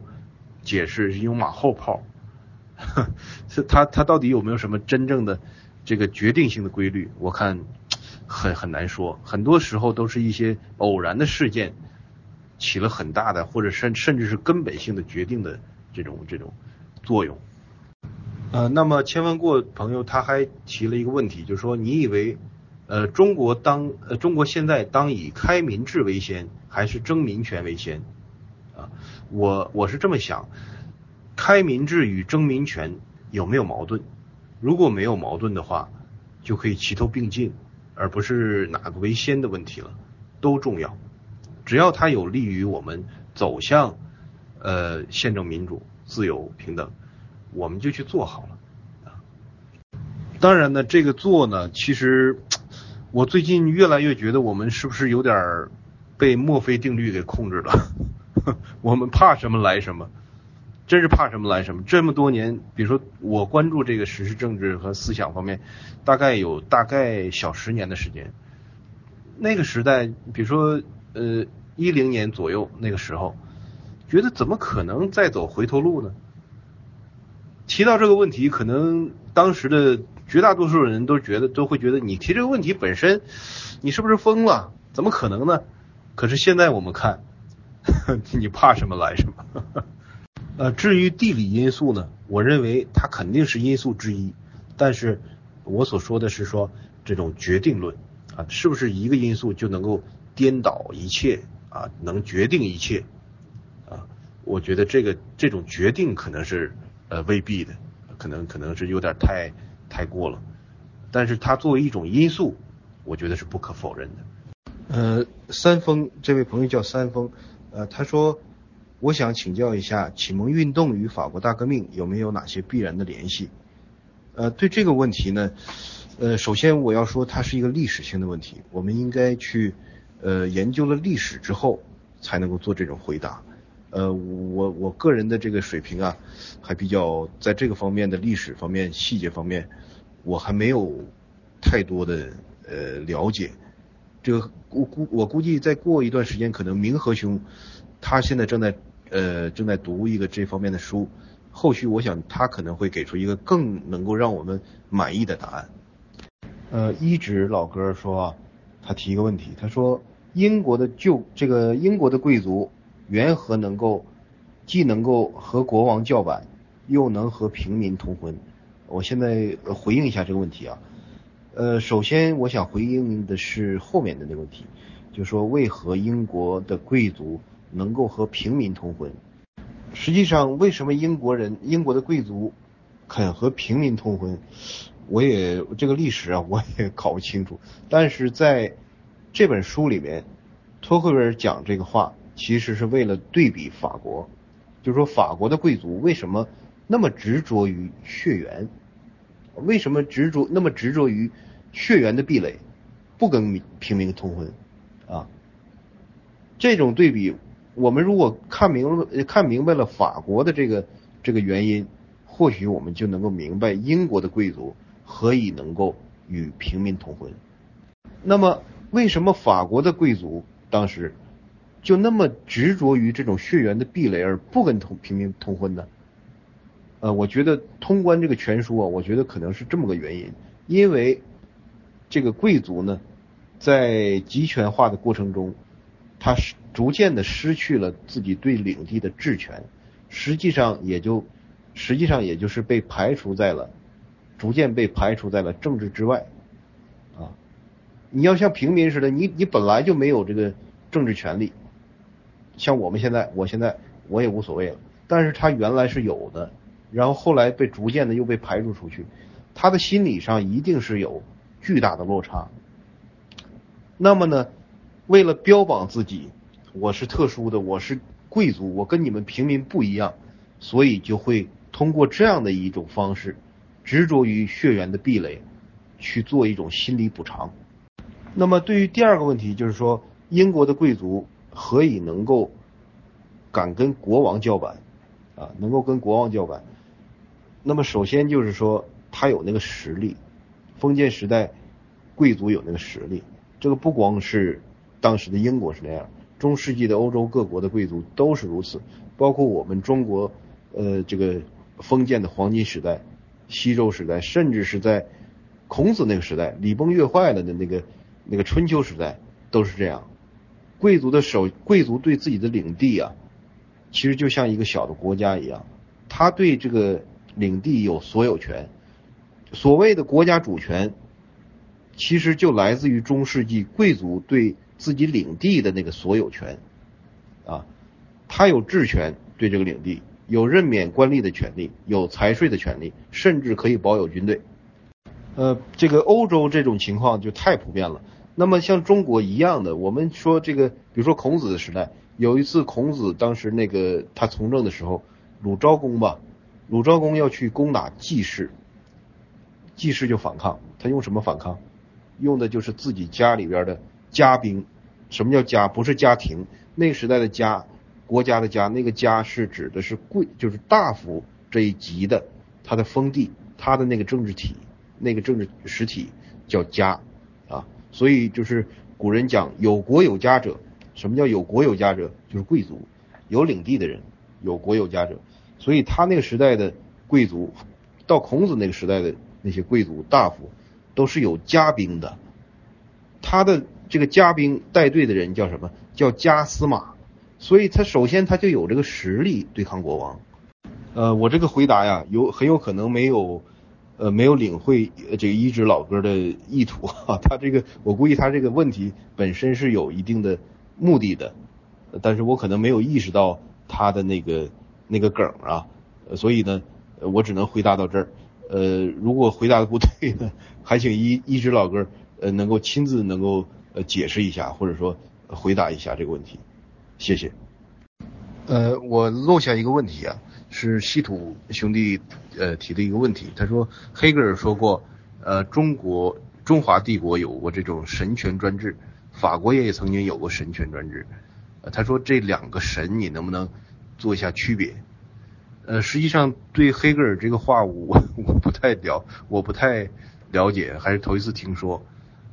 解释，一种马后炮。是 它它到底有没有什么真正的这个决定性的规律？我看很很难说，很多时候都是一些偶然的事件起了很大的或者甚甚至是根本性的决定的这种这种作用。呃，那么千万过朋友他还提了一个问题，就是说你以为，呃，中国当呃中国现在当以开民制为先，还是争民权为先？啊，我我是这么想，开民制与争民权有没有矛盾？如果没有矛盾的话，就可以齐头并进，而不是哪个为先的问题了，都重要，只要它有利于我们走向呃宪政民主、自由平等。我们就去做好了！当然呢，这个做呢，其实我最近越来越觉得，我们是不是有点被墨菲定律给控制了？我们怕什么来什么，真是怕什么来什么。这么多年，比如说我关注这个时事政治和思想方面，大概有大概小十年的时间。那个时代，比如说呃一零年左右那个时候，觉得怎么可能再走回头路呢？提到这个问题，可能当时的绝大多数人都觉得都会觉得你提这个问题本身，你是不是疯了？怎么可能呢？可是现在我们看，你怕什么来什么。呃，至于地理因素呢，我认为它肯定是因素之一，但是我所说的是说这种决定论啊，是不是一个因素就能够颠倒一切啊，能决定一切啊？我觉得这个这种决定可能是。呃，未必的，可能可能是有点太太过了。但是它作为一种因素，我觉得是不可否认的。呃，三丰这位朋友叫三丰，呃，他说，我想请教一下，启蒙运动与法国大革命有没有哪些必然的联系？呃，对这个问题呢，呃，首先我要说，它是一个历史性的问题，我们应该去，呃，研究了历史之后，才能够做这种回答。呃，我我个人的这个水平啊，还比较在这个方面的历史方面细节方面，我还没有太多的呃了解。这个估估我估计再过一段时间，可能明和兄他现在正在呃正在读一个这方面的书，后续我想他可能会给出一个更能够让我们满意的答案。呃，一指老哥说，他提一个问题，他说英国的旧这个英国的贵族。缘何能够既能够和国王叫板，又能和平民通婚？我现在回应一下这个问题啊。呃，首先我想回应的是后面的那个问题，就说为何英国的贵族能够和平民通婚？实际上，为什么英国人、英国的贵族肯和平民通婚？我也这个历史啊，我也搞不清楚。但是在这本书里面，托克维尔讲这个话。其实是为了对比法国，就是说法国的贵族为什么那么执着于血缘，为什么执着那么执着于血缘的壁垒，不跟平民通婚啊？这种对比，我们如果看明了看明白了法国的这个这个原因，或许我们就能够明白英国的贵族何以能够与平民通婚。那么为什么法国的贵族当时？就那么执着于这种血缘的壁垒而不跟同平民通婚呢？呃，我觉得通关这个全书啊，我觉得可能是这么个原因，因为这个贵族呢，在集权化的过程中，他是逐渐的失去了自己对领地的治权，实际上也就实际上也就是被排除在了，逐渐被排除在了政治之外，啊，你要像平民似的，你你本来就没有这个政治权利。像我们现在，我现在我也无所谓了，但是他原来是有的，然后后来被逐渐的又被排除出去，他的心理上一定是有巨大的落差。那么呢，为了标榜自己，我是特殊的，我是贵族，我跟你们平民不一样，所以就会通过这样的一种方式，执着于血缘的壁垒，去做一种心理补偿。那么对于第二个问题，就是说英国的贵族。何以能够敢跟国王叫板啊？能够跟国王叫板，那么首先就是说他有那个实力。封建时代贵族有那个实力，这个不光是当时的英国是那样，中世纪的欧洲各国的贵族都是如此，包括我们中国呃这个封建的黄金时代、西周时代，甚至是在孔子那个时代，礼崩乐坏了的那个那个春秋时代，都是这样。贵族的手，贵族对自己的领地啊，其实就像一个小的国家一样，他对这个领地有所有权。所谓的国家主权，其实就来自于中世纪贵族对自己领地的那个所有权，啊，他有治权对这个领地，有任免官吏的权利，有财税的权利，甚至可以保有军队。呃，这个欧洲这种情况就太普遍了。那么像中国一样的，我们说这个，比如说孔子的时代，有一次孔子当时那个他从政的时候，鲁昭公吧，鲁昭公要去攻打季氏，季氏就反抗，他用什么反抗？用的就是自己家里边的家兵。什么叫家？不是家庭，那个时代的家，国家的家，那个家是指的是贵，就是大夫这一级的他的封地，他的那个政治体，那个政治实体叫家。啊所以就是古人讲有国有家者，什么叫有国有家者？就是贵族，有领地的人，有国有家者。所以他那个时代的贵族，到孔子那个时代的那些贵族大夫，都是有家兵的。他的这个家兵带队的人叫什么？叫家司马。所以他首先他就有这个实力对抗国王。呃，我这个回答呀，有很有可能没有。呃，没有领会这个一指老哥的意图 啊，他这个我估计他这个问题本身是有一定的目的的，但是我可能没有意识到他的那个那个梗啊，所以呢，我只能回答到这儿。呃，如果回答的不对呢，还请一一只老哥呃能够亲自能够呃解释一下，或者说回答一下这个问题，谢谢。呃，我漏下一个问题啊，是稀土兄弟呃提的一个问题，他说黑格尔说过，呃，中国中华帝国有过这种神权专制，法国也曾经有过神权专制，他说这两个神你能不能做一下区别？呃，实际上对黑格尔这个话我我不太了，我不太了解，还是头一次听说。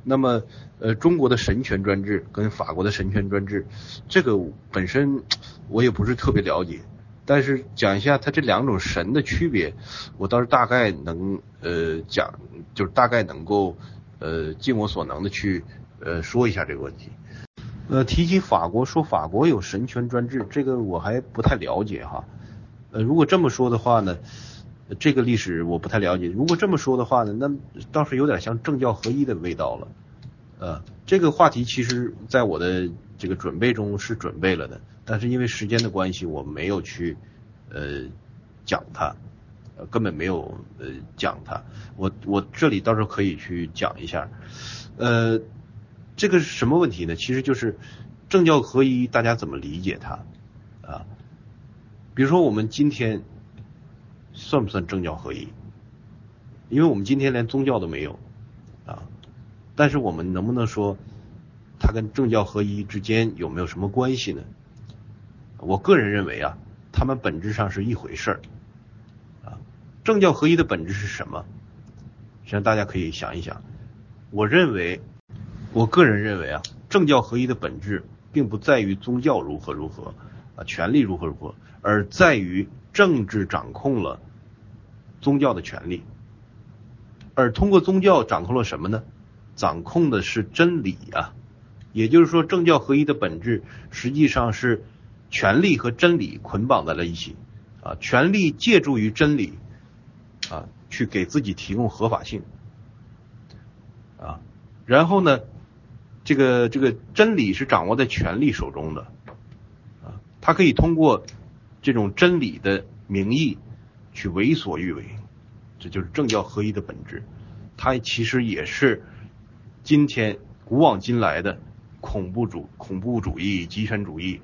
那么，呃，中国的神权专制跟法国的神权专制，这个本身我也不是特别了解，但是讲一下它这两种神的区别，我倒是大概能呃讲，就是大概能够呃尽我所能的去呃说一下这个问题。呃，提起法国，说法国有神权专制，这个我还不太了解哈。呃，如果这么说的话呢？这个历史我不太了解。如果这么说的话呢，那倒是有点像政教合一的味道了。呃，这个话题其实在我的这个准备中是准备了的，但是因为时间的关系，我没有去呃讲它，呃根本没有呃讲它。我我这里到时候可以去讲一下。呃，这个是什么问题呢？其实就是政教合一，大家怎么理解它啊？比如说我们今天。算不算政教合一？因为我们今天连宗教都没有啊，但是我们能不能说它跟政教合一之间有没有什么关系呢？我个人认为啊，它们本质上是一回事儿啊。政教合一的本质是什么？实际上大家可以想一想。我认为，我个人认为啊，政教合一的本质并不在于宗教如何如何啊，权力如何如何，而在于政治掌控了。宗教的权利，而通过宗教掌控了什么呢？掌控的是真理啊！也就是说，政教合一的本质实际上是权力和真理捆绑在了一起啊！权力借助于真理啊，去给自己提供合法性啊，然后呢，这个这个真理是掌握在权力手中的啊，他可以通过这种真理的名义。去为所欲为，这就是政教合一的本质。它其实也是今天古往今来的恐怖主恐怖主义、极权主义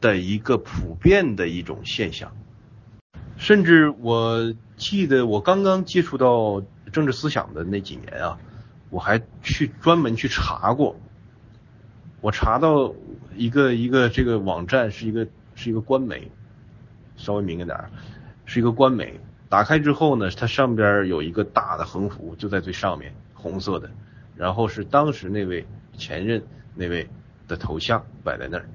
的一个普遍的一种现象。甚至我记得我刚刚接触到政治思想的那几年啊，我还去专门去查过。我查到一个一个这个网站是一个是一个官媒，稍微明显点儿。是一个官媒，打开之后呢，它上边有一个大的横幅，就在最上面，红色的，然后是当时那位前任那位的头像摆在那儿，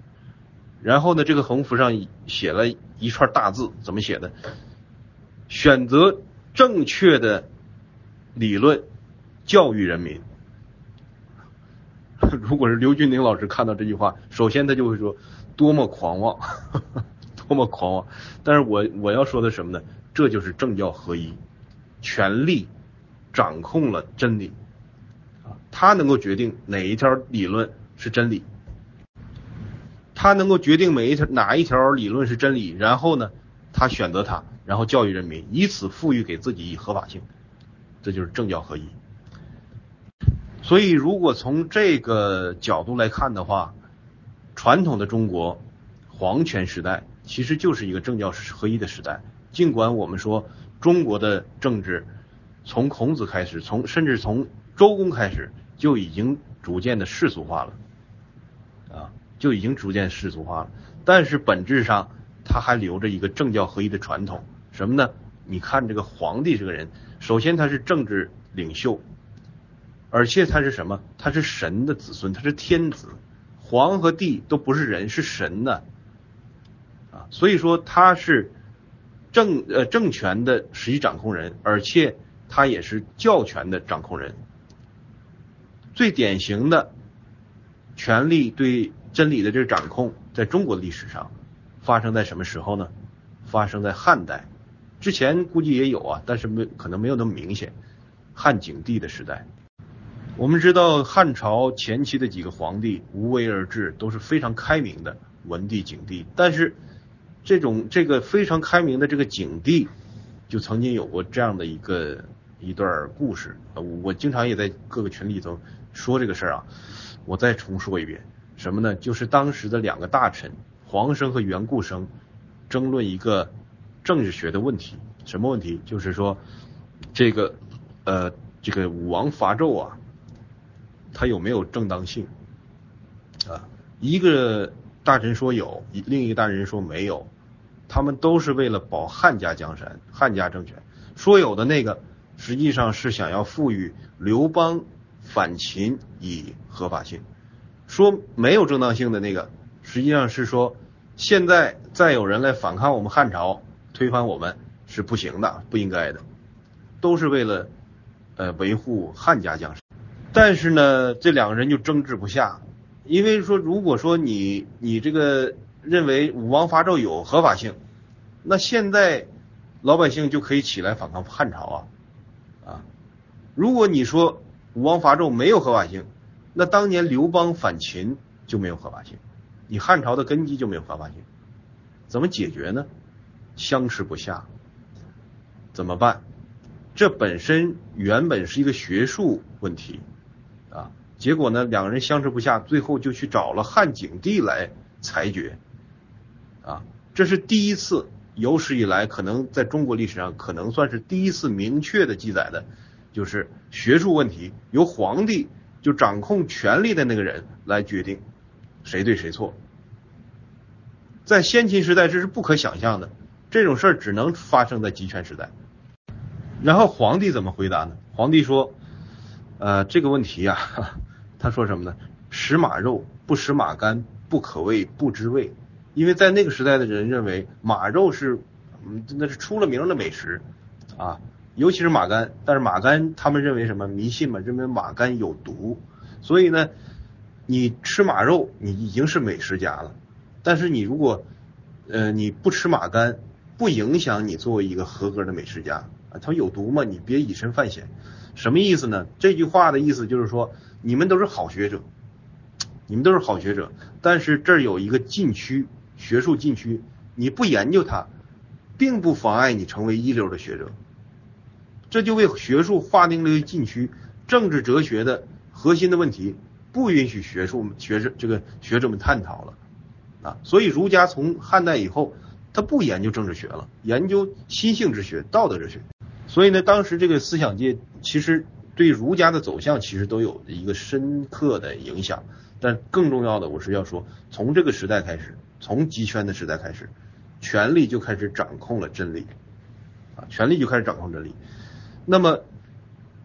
然后呢，这个横幅上写了一串大字，怎么写的？选择正确的理论教育人民。如果是刘俊宁老师看到这句话，首先他就会说，多么狂妄。多么狂妄！但是我我要说的什么呢？这就是政教合一，权力掌控了真理啊，他能够决定哪一条理论是真理，他能够决定每一条哪一条理论是真理，然后呢，他选择它，然后教育人民，以此赋予给自己以合法性，这就是政教合一。所以，如果从这个角度来看的话，传统的中国皇权时代。其实就是一个政教合一的时代。尽管我们说中国的政治从孔子开始，从甚至从周公开始就已经逐渐的世俗化了，啊，就已经逐渐世俗化了。但是本质上，他还留着一个政教合一的传统。什么呢？你看这个皇帝这个人，首先他是政治领袖，而且他是什么？他是神的子孙，他是天子。皇和帝都不是人，是神的。啊所以说他是政呃政权的实际掌控人，而且他也是教权的掌控人。最典型的权力对真理的这个掌控，在中国历史上发生在什么时候呢？发生在汉代，之前估计也有啊，但是没可能没有那么明显。汉景帝的时代，我们知道汉朝前期的几个皇帝无为而治，都是非常开明的，文帝、景帝，但是。这种这个非常开明的这个景帝，就曾经有过这样的一个一段故事，我经常也在各个群里头说这个事儿啊，我再重说一遍，什么呢？就是当时的两个大臣黄生和袁固生争论一个政治学的问题，什么问题？就是说这个呃这个武王伐纣啊，他有没有正当性啊？一个大臣说有，另一个大臣说没有，他们都是为了保汉家江山、汉家政权。说有的那个。实际上是想要赋予刘邦反秦以合法性，说没有正当性的那个，实际上是说现在再有人来反抗我们汉朝，推翻我们是不行的，不应该的，都是为了呃维护汉家江山。但是呢，这两个人就争执不下，因为说如果说你你这个认为武王伐纣有合法性，那现在老百姓就可以起来反抗汉朝啊。啊，如果你说武王伐纣没有合法性，那当年刘邦反秦就没有合法性，你汉朝的根基就没有合法性，怎么解决呢？相持不下，怎么办？这本身原本是一个学术问题啊，结果呢，两个人相持不下，最后就去找了汉景帝来裁决啊，这是第一次。有史以来，可能在中国历史上，可能算是第一次明确的记载的，就是学术问题由皇帝就掌控权力的那个人来决定谁对谁错。在先秦时代，这是不可想象的，这种事儿只能发生在集权时代。然后皇帝怎么回答呢？皇帝说：“呃，这个问题呀，他说什么呢？食马肉不食马肝，不可谓不知味。”因为在那个时代的人认为马肉是，嗯，那是出了名的美食，啊，尤其是马肝。但是马肝他们认为什么迷信嘛？认为马肝有毒，所以呢，你吃马肉你已经是美食家了。但是你如果，呃，你不吃马肝，不影响你作为一个合格的美食家啊。他有毒嘛，你别以身犯险。什么意思呢？这句话的意思就是说，你们都是好学者，你们都是好学者，但是这儿有一个禁区。学术禁区，你不研究它，并不妨碍你成为一流的学者。这就为学术划定了一个禁区。政治哲学的核心的问题，不允许学术学者这个学者们探讨了啊。所以儒家从汉代以后，他不研究政治学了，研究心性之学、道德哲学。所以呢，当时这个思想界其实对儒家的走向其实都有一个深刻的影响。但更重要的，我是要说，从这个时代开始。从集权的时代开始，权力就开始掌控了真理，啊，权力就开始掌控真理。那么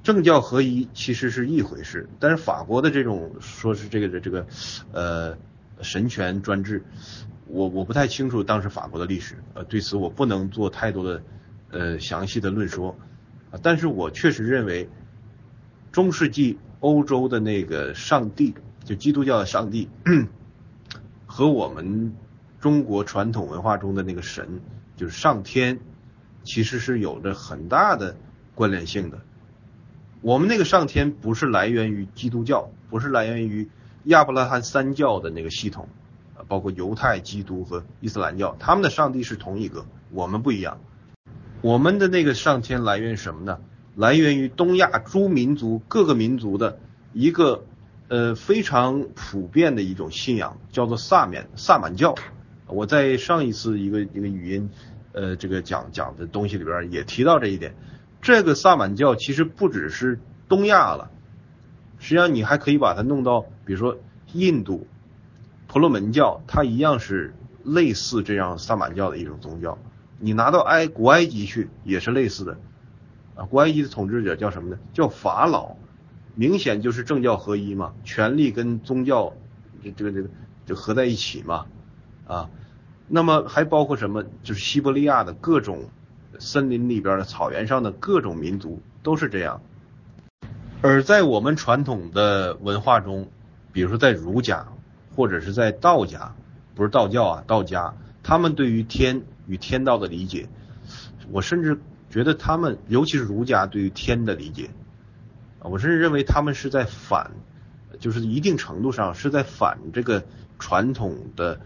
政教合一其实是一回事，但是法国的这种说是这个的这个呃神权专制，我我不太清楚当时法国的历史，呃，对此我不能做太多的呃详细的论说，啊，但是我确实认为中世纪欧洲的那个上帝，就基督教的上帝 和我们。中国传统文化中的那个神，就是上天，其实是有着很大的关联性的。我们那个上天不是来源于基督教，不是来源于亚伯拉罕三教的那个系统，包括犹太、基督和伊斯兰教，他们的上帝是同一个，我们不一样。我们的那个上天来源于什么呢？来源于东亚诸民族各个民族的一个呃非常普遍的一种信仰，叫做萨满萨满教。我在上一次一个一个语音，呃，这个讲讲的东西里边也提到这一点。这个萨满教其实不只是东亚了，实际上你还可以把它弄到，比如说印度，婆罗门教，它一样是类似这样萨满教的一种宗教。你拿到埃古埃及去也是类似的，啊，古埃及的统治者叫什么呢？叫法老，明显就是政教合一嘛，权力跟宗教这这个这个就合在一起嘛，啊。那么还包括什么？就是西伯利亚的各种森林里边的草原上的各种民族都是这样。而在我们传统的文化中，比如说在儒家或者是在道家，不是道教啊，道家，他们对于天与天道的理解，我甚至觉得他们，尤其是儒家对于天的理解，我甚至认为他们是在反，就是一定程度上是在反这个传统的。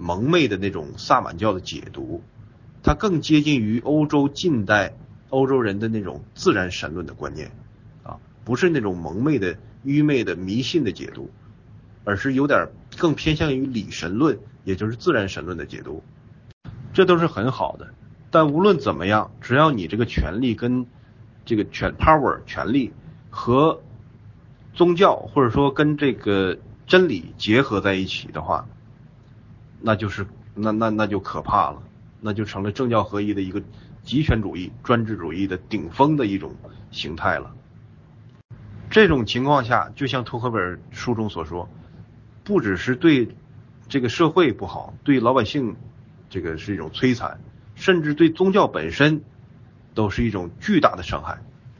蒙昧的那种萨满教的解读，它更接近于欧洲近代欧洲人的那种自然神论的观念啊，不是那种蒙昧的、愚昧的、迷信的解读，而是有点更偏向于理神论，也就是自然神论的解读。这都是很好的，但无论怎么样，只要你这个权力跟这个权 power 权力和宗教或者说跟这个真理结合在一起的话，那就是那那那就可怕了，那就成了政教合一的一个极权主义、专制主义的顶峰的一种形态了。这种情况下，就像托克维尔书中所说，不只是对这个社会不好，对老百姓。这个是一种摧残，甚至对宗教本身都是一种巨大的伤害。